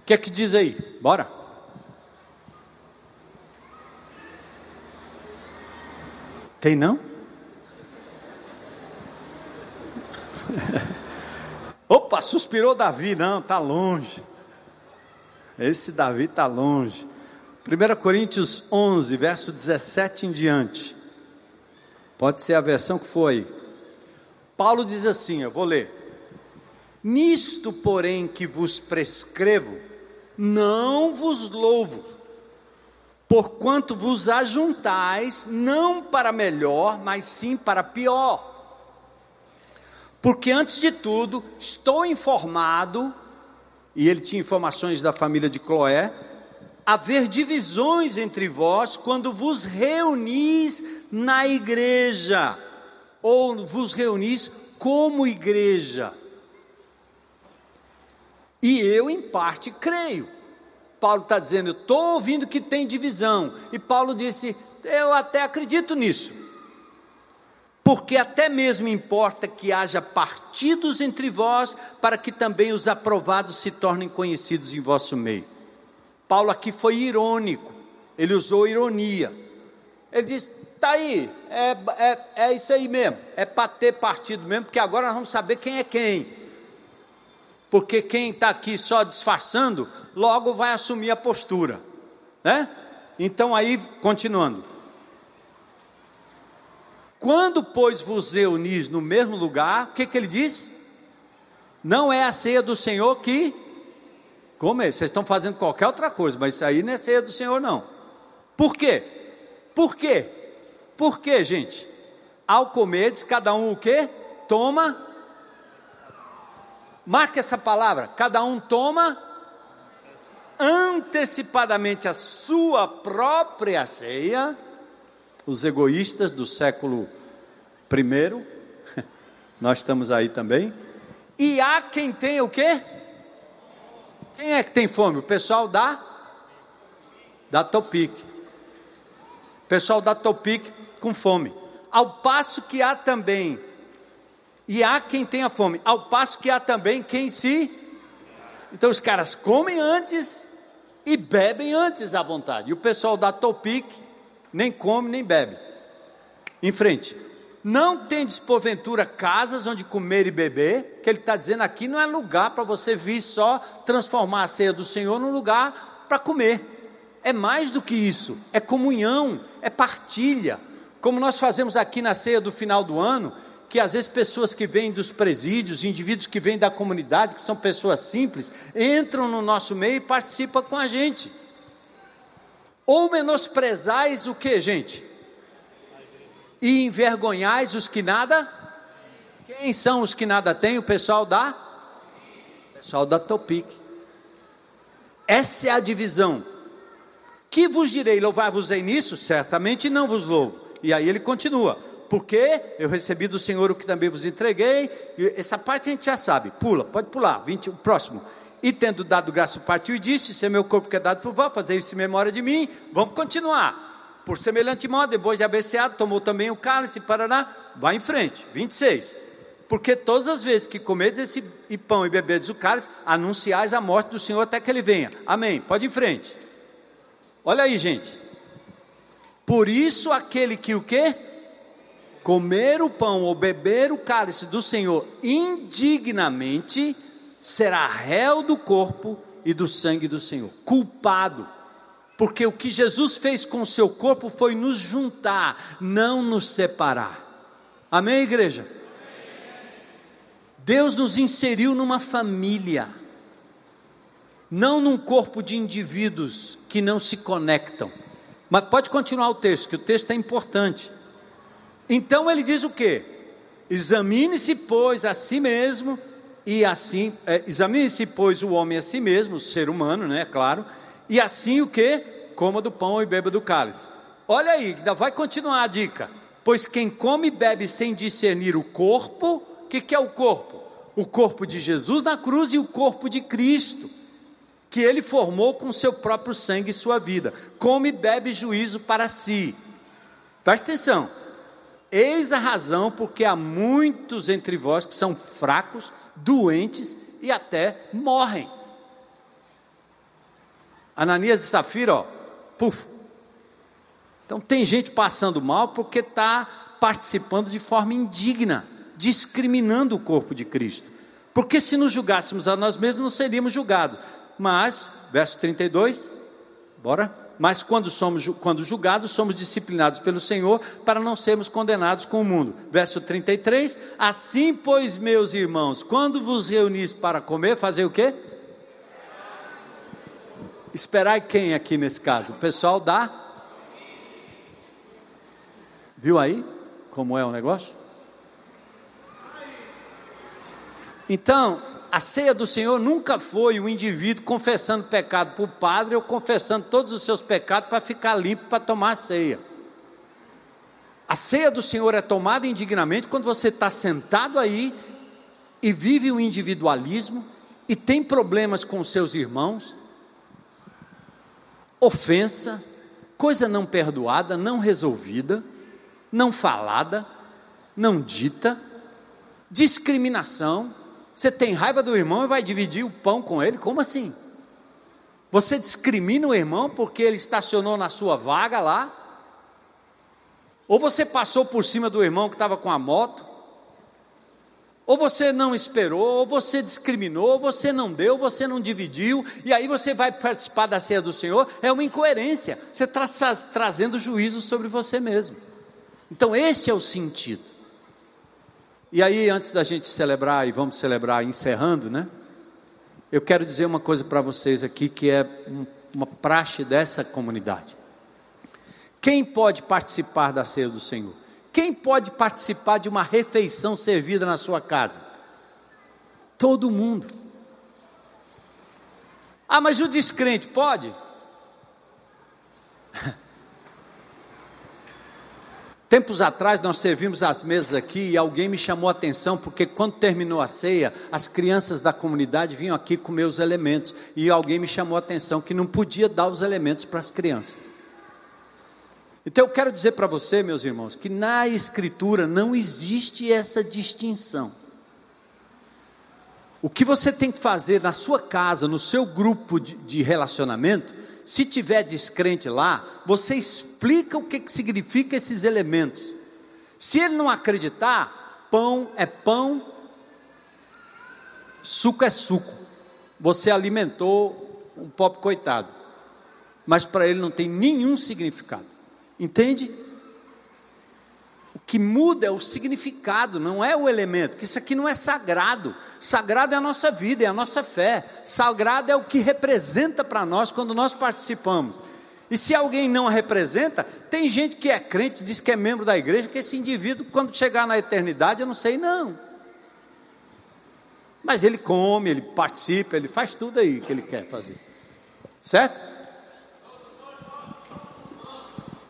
O que é que diz aí? Bora. Tem não? Opa, suspirou Davi, não, está longe. Esse Davi está longe. 1 Coríntios 11, verso 17 em diante. Pode ser a versão que foi. Paulo diz assim: eu vou ler. Nisto, porém, que vos prescrevo, não vos louvo, porquanto vos ajuntais, não para melhor, mas sim para pior. Porque antes de tudo, estou informado, e ele tinha informações da família de Cloé, haver divisões entre vós quando vos reunis na igreja, ou vos reunis como igreja. E eu, em parte, creio. Paulo está dizendo, estou ouvindo que tem divisão. E Paulo disse, eu até acredito nisso. Porque até mesmo importa que haja partidos entre vós, para que também os aprovados se tornem conhecidos em vosso meio. Paulo aqui foi irônico, ele usou ironia. Ele disse: tá aí, é, é, é isso aí mesmo, é para ter partido mesmo, porque agora nós vamos saber quem é quem. Porque quem está aqui só disfarçando, logo vai assumir a postura, né? Então aí, continuando. Quando, pois, vos reunis no mesmo lugar, o que, que ele diz? Não é a ceia do Senhor que Comer. Vocês estão fazendo qualquer outra coisa, mas isso aí não é ceia do Senhor, não. Por quê? Por quê? Por quê, gente? Ao comerdes, cada um o quê? Toma. Marca essa palavra. Cada um toma antecipadamente a sua própria ceia. Os egoístas do século I, nós estamos aí também. E há quem tenha o quê? Quem é que tem fome? O pessoal da da Topic. O pessoal da Topic com fome. Ao passo que há também e há quem tenha fome, ao passo que há também quem se Então os caras comem antes e bebem antes à vontade. E o pessoal da Topic nem come nem bebe. Em frente. Não tendes porventura casas onde comer e beber, que ele está dizendo aqui não é lugar para você vir só transformar a ceia do Senhor num lugar para comer. É mais do que isso, é comunhão, é partilha. Como nós fazemos aqui na ceia do final do ano, que às vezes pessoas que vêm dos presídios, indivíduos que vêm da comunidade, que são pessoas simples, entram no nosso meio e participam com a gente. Ou menosprezais o que, gente? E envergonhais os que nada. Quem são os que nada têm? O pessoal da o pessoal da Topic. Essa é a divisão. Que vos direi, louvar-vos-ei nisso? Certamente não vos louvo. E aí ele continua. Porque eu recebi do Senhor o que também vos entreguei. Essa parte a gente já sabe. Pula, pode pular. 20, o próximo. E tendo dado graça, partiu e disse: Isso é meu corpo que é dado por vós, fazer isso em memória de mim. Vamos continuar. Por semelhante modo, depois de abeceado, tomou também o cálice, Paraná, vai em frente, 26. Porque todas as vezes que comedes esse pão e bebedes o cálice, anunciais a morte do Senhor até que ele venha. Amém. Pode ir em frente. Olha aí, gente. Por isso aquele que o quê? Comer o pão ou beber o cálice do Senhor indignamente será réu do corpo e do sangue do Senhor, culpado. Porque o que Jesus fez com o seu corpo foi nos juntar, não nos separar. Amém, igreja? Deus nos inseriu numa família, não num corpo de indivíduos que não se conectam. Mas pode continuar o texto, que o texto é importante. Então ele diz o que? Examine-se, pois, a si mesmo, e assim, é, examine-se, pois, o homem a si mesmo, o ser humano, né, claro, e assim o que? Coma do pão e beba do cálice. Olha aí, ainda vai continuar a dica. Pois quem come e bebe sem discernir o corpo, o que, que é o corpo? o corpo de Jesus na cruz e o corpo de Cristo, que ele formou com seu próprio sangue e sua vida. Come e bebe juízo para si. Presta atenção. Eis a razão porque há muitos entre vós que são fracos, doentes e até morrem. Ananias e Safira, ó, puf. Então tem gente passando mal porque está participando de forma indigna discriminando o corpo de Cristo. Porque se nos julgássemos a nós mesmos, não seríamos julgados. Mas, verso 32, bora? Mas quando somos quando julgados, somos disciplinados pelo Senhor para não sermos condenados com o mundo. Verso 33: Assim, pois, meus irmãos, quando vos reunis para comer, fazer o quê? Esperar quem aqui nesse caso? O pessoal da. Viu aí como é o negócio? Então, a ceia do Senhor nunca foi o indivíduo confessando pecado para o padre ou confessando todos os seus pecados para ficar limpo para tomar a ceia. A ceia do Senhor é tomada indignamente quando você está sentado aí e vive o individualismo e tem problemas com seus irmãos, ofensa, coisa não perdoada, não resolvida, não falada, não dita, discriminação você tem raiva do irmão e vai dividir o pão com ele? Como assim? Você discrimina o irmão porque ele estacionou na sua vaga lá? Ou você passou por cima do irmão que estava com a moto? Ou você não esperou, ou você discriminou, ou você não deu, você não dividiu, e aí você vai participar da ceia do Senhor, é uma incoerência. Você está trazendo juízo sobre você mesmo. Então, esse é o sentido. E aí, antes da gente celebrar, e vamos celebrar encerrando, né? Eu quero dizer uma coisa para vocês aqui que é uma praxe dessa comunidade. Quem pode participar da ceia do Senhor? Quem pode participar de uma refeição servida na sua casa? Todo mundo. Ah, mas o descrente pode? Tempos atrás nós servimos as mesas aqui e alguém me chamou a atenção porque quando terminou a ceia, as crianças da comunidade vinham aqui comer os elementos e alguém me chamou a atenção que não podia dar os elementos para as crianças. Então eu quero dizer para você, meus irmãos, que na escritura não existe essa distinção. O que você tem que fazer na sua casa, no seu grupo de, relacionamento, se tiver descrente lá, você explica o que, que significa esses elementos. Se ele não acreditar, pão é pão, suco é suco. Você alimentou um pobre coitado, mas para ele não tem nenhum significado. Entende? que muda é o significado, não é o elemento, porque isso aqui não é sagrado. Sagrado é a nossa vida, é a nossa fé. Sagrado é o que representa para nós quando nós participamos. E se alguém não representa, tem gente que é crente, diz que é membro da igreja, que esse indivíduo, quando chegar na eternidade, eu não sei não. Mas ele come, ele participa, ele faz tudo aí que ele quer fazer. Certo?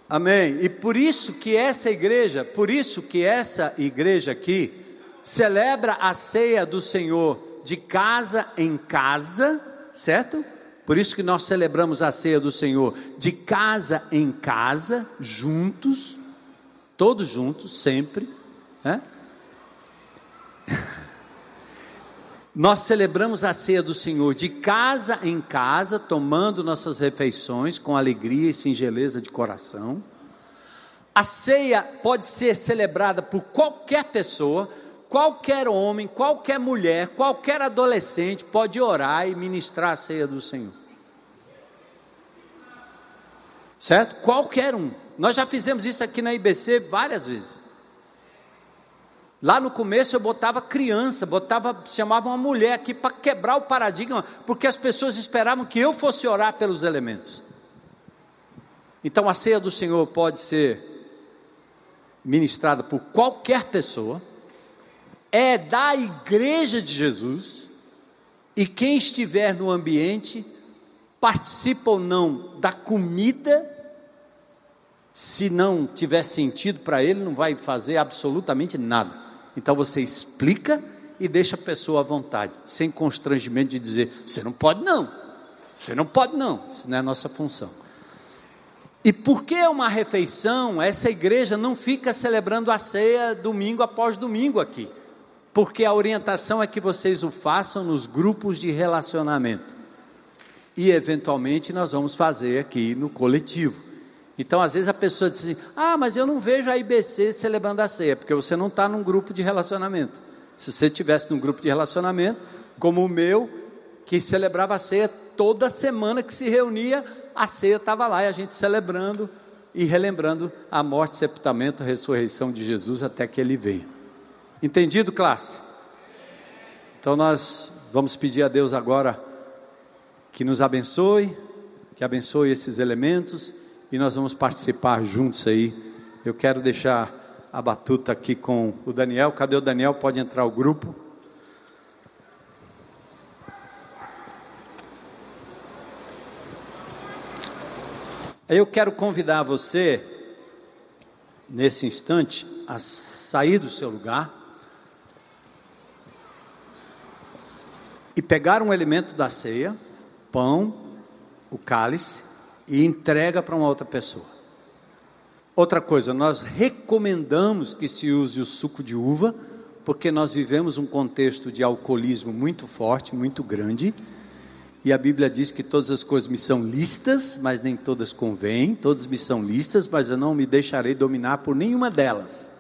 Amém. E por isso que essa igreja, por isso que essa igreja aqui celebra a ceia do Senhor de casa em casa, certo? Por isso que nós celebramos a ceia do Senhor de casa em casa, juntos, todos juntos, sempre, né? Nós celebramos a ceia do Senhor de casa em casa, tomando nossas refeições com alegria e singeleza de coração. A ceia pode ser celebrada por qualquer pessoa, qualquer homem, qualquer mulher, qualquer adolescente pode orar e ministrar a ceia do Senhor. Certo? Qualquer um. Nós já fizemos isso aqui na IBC várias vezes. Lá no começo eu botava criança, botava, chamava uma mulher aqui para quebrar o paradigma, porque as pessoas esperavam que eu fosse orar pelos elementos. Então a ceia do Senhor pode ser ministrada por qualquer pessoa, é da igreja de Jesus, e quem estiver no ambiente, participa ou não da comida, se não tiver sentido para ele, não vai fazer absolutamente nada. Então você explica e deixa a pessoa à vontade, sem constrangimento de dizer: você não pode não, você não pode não, isso não é a nossa função. E porque é uma refeição, essa igreja não fica celebrando a ceia domingo após domingo aqui. Porque a orientação é que vocês o façam nos grupos de relacionamento. E eventualmente nós vamos fazer aqui no coletivo. Então, às vezes a pessoa diz assim: Ah, mas eu não vejo a IBC celebrando a ceia, porque você não está num grupo de relacionamento. Se você estivesse num grupo de relacionamento, como o meu, que celebrava a ceia toda semana que se reunia, a ceia estava lá e a gente celebrando e relembrando a morte, sepultamento, a ressurreição de Jesus até que ele venha. Entendido, classe? Então nós vamos pedir a Deus agora que nos abençoe, que abençoe esses elementos e nós vamos participar juntos aí. Eu quero deixar a batuta aqui com o Daniel. Cadê o Daniel? Pode entrar o grupo. Eu quero convidar você, nesse instante, a sair do seu lugar e pegar um elemento da ceia, pão, o cálice, e entrega para uma outra pessoa. Outra coisa, nós recomendamos que se use o suco de uva, porque nós vivemos um contexto de alcoolismo muito forte, muito grande e a Bíblia diz que todas as coisas me são listas, mas nem todas convêm, todas me são listas, mas eu não me deixarei dominar por nenhuma delas.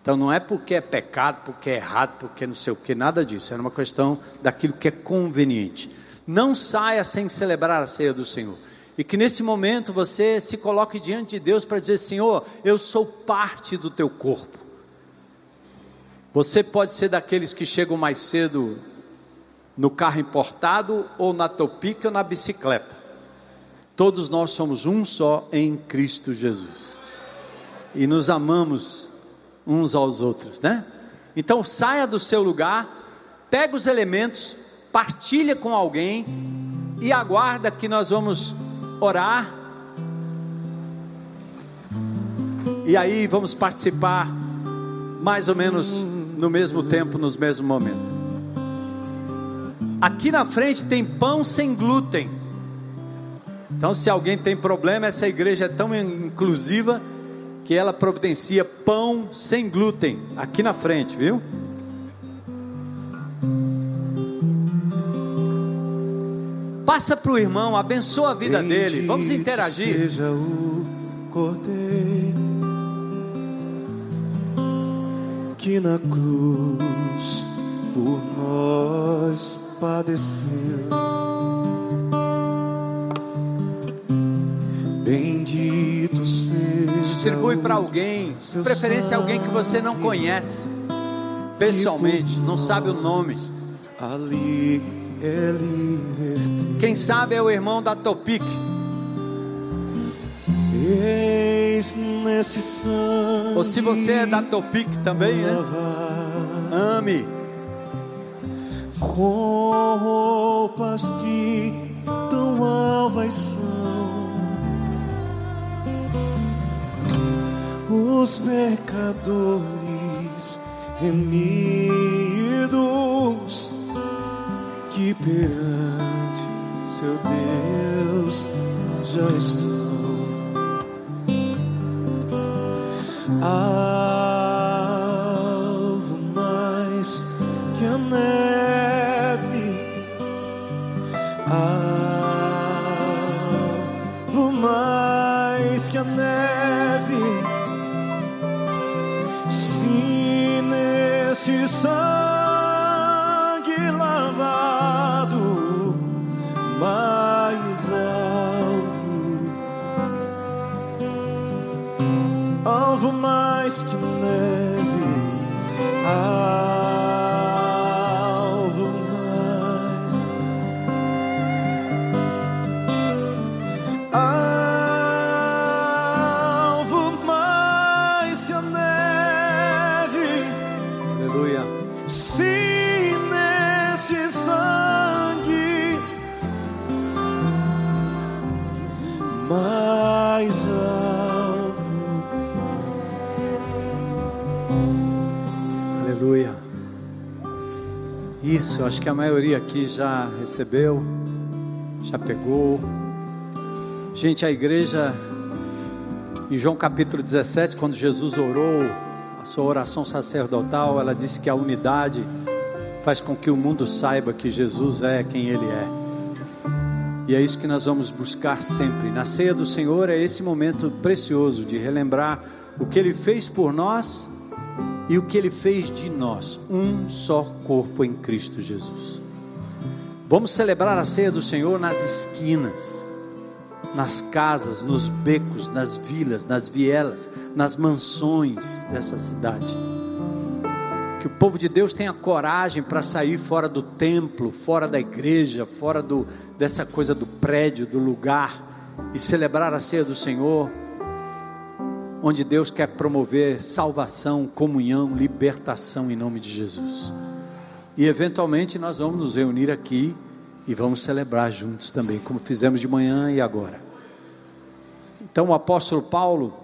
Então não é porque é pecado, porque é errado, porque não sei o que, nada disso. É uma questão daquilo que é conveniente. Não saia sem celebrar a ceia do Senhor. E que nesse momento você se coloque diante de Deus para dizer: Senhor, eu sou parte do teu corpo. Você pode ser daqueles que chegam mais cedo no carro importado ou na topica ou na bicicleta. Todos nós somos um só em Cristo Jesus. E nos amamos uns aos outros, né? Então saia do seu lugar, pega os elementos, partilha com alguém e aguarda que nós vamos orar. E aí vamos participar mais ou menos no mesmo tempo, nos mesmos momentos. Aqui na frente tem pão sem glúten. Então, se alguém tem problema, essa igreja é tão inclusiva que ela providencia pão sem glúten aqui na frente, viu? Passa para o irmão, abençoa a vida dele. Vamos interagir. Seja o cordeiro que na cruz por nós padeceu. Bendito seja. Distribui para alguém, de preferência alguém que você não conhece pessoalmente, não sabe o nome. Ali Quem sabe é o irmão da Topic. Ou se você é da Topic também, né? Ame com roupas que tão alvas são. Os pecadores remidos que perante seu Deus já estão. Alvo Isso, acho que a maioria aqui já recebeu, já pegou. Gente, a igreja, em João capítulo 17, quando Jesus orou a sua oração sacerdotal, ela disse que a unidade faz com que o mundo saiba que Jesus é quem Ele é. E é isso que nós vamos buscar sempre. Na ceia do Senhor é esse momento precioso de relembrar o que Ele fez por nós e o que Ele fez de nós. Um só corpo em Cristo Jesus. Vamos celebrar a ceia do Senhor nas esquinas, nas casas, nos becos, nas vilas, nas vielas, nas mansões dessa cidade. Que o povo de Deus tenha coragem para sair fora do templo, fora da igreja, fora do, dessa coisa do prédio, do lugar, e celebrar a ceia do Senhor, onde Deus quer promover salvação, comunhão, libertação em nome de Jesus. E eventualmente nós vamos nos reunir aqui e vamos celebrar juntos também, como fizemos de manhã e agora. Então o apóstolo Paulo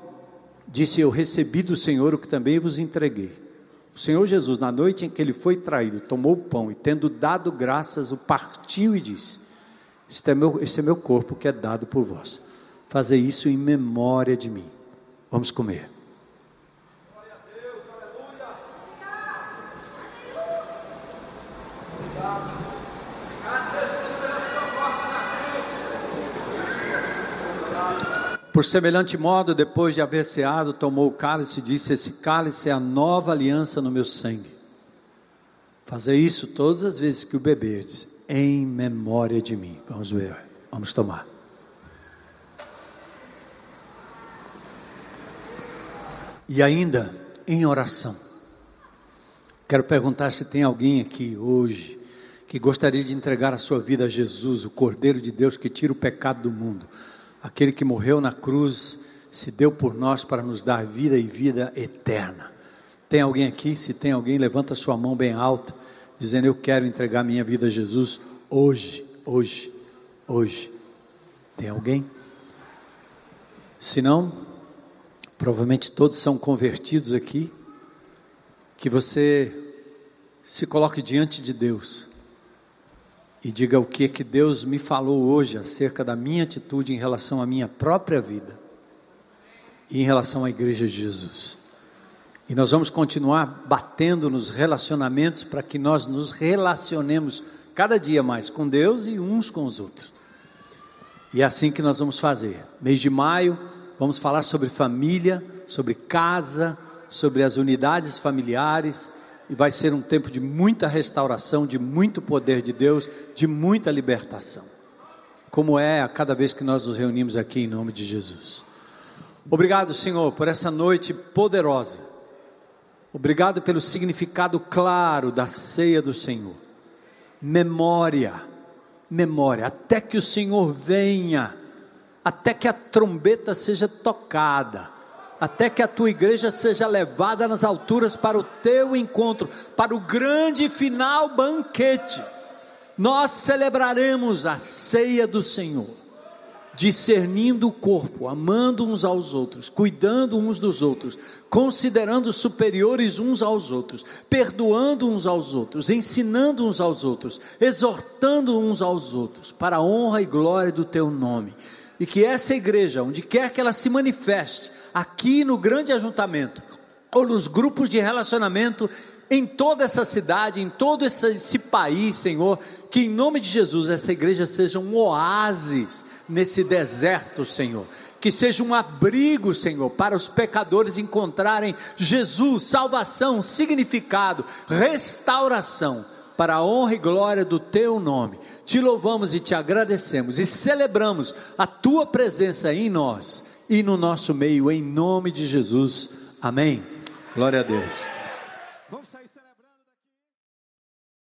disse: Eu recebi do Senhor o que também vos entreguei. O Senhor Jesus, na noite em que ele foi traído, tomou o pão e, tendo dado graças, o partiu e disse: Este é meu, este é meu corpo que é dado por vós. Fazer isso em memória de mim. Vamos comer. Por semelhante modo, depois de haver ceado, tomou o cálice e disse: Esse cálice é a nova aliança no meu sangue. Fazer isso todas as vezes que o beberdes, em memória de mim. Vamos ver, vamos tomar. E ainda em oração. Quero perguntar se tem alguém aqui hoje que gostaria de entregar a sua vida a Jesus, o Cordeiro de Deus que tira o pecado do mundo aquele que morreu na cruz, se deu por nós para nos dar vida e vida eterna. Tem alguém aqui? Se tem alguém, levanta sua mão bem alta, dizendo: Eu quero entregar minha vida a Jesus hoje, hoje, hoje. Tem alguém? Se não, provavelmente todos são convertidos aqui. Que você se coloque diante de Deus e diga o que que Deus me falou hoje acerca da minha atitude em relação à minha própria vida e em relação à igreja de Jesus. E nós vamos continuar batendo nos relacionamentos para que nós nos relacionemos cada dia mais com Deus e uns com os outros. E é assim que nós vamos fazer. Mês de maio, vamos falar sobre família, sobre casa, sobre as unidades familiares e vai ser um tempo de muita restauração, de muito poder de Deus, de muita libertação. Como é a cada vez que nós nos reunimos aqui em nome de Jesus. Obrigado, Senhor, por essa noite poderosa. Obrigado pelo significado claro da ceia do Senhor. Memória, memória, até que o Senhor venha, até que a trombeta seja tocada até que a tua igreja seja levada nas alturas para o teu encontro, para o grande final banquete. Nós celebraremos a ceia do Senhor, discernindo o corpo, amando uns aos outros, cuidando uns dos outros, considerando superiores uns aos outros, perdoando uns aos outros, ensinando uns aos outros, exortando uns aos outros, para a honra e glória do teu nome. E que essa igreja, onde quer que ela se manifeste, aqui no grande ajuntamento, ou nos grupos de relacionamento, em toda essa cidade, em todo esse, esse país, Senhor, que em nome de Jesus essa igreja seja um oásis nesse deserto, Senhor. que seja um abrigo, Senhor, para os pecadores encontrarem Jesus, salvação, significado, restauração, para a honra e glória do Teu nome. Te louvamos e te agradecemos e celebramos a Tua presença em nós e no nosso meio, em nome de Jesus. Amém. Glória a Deus.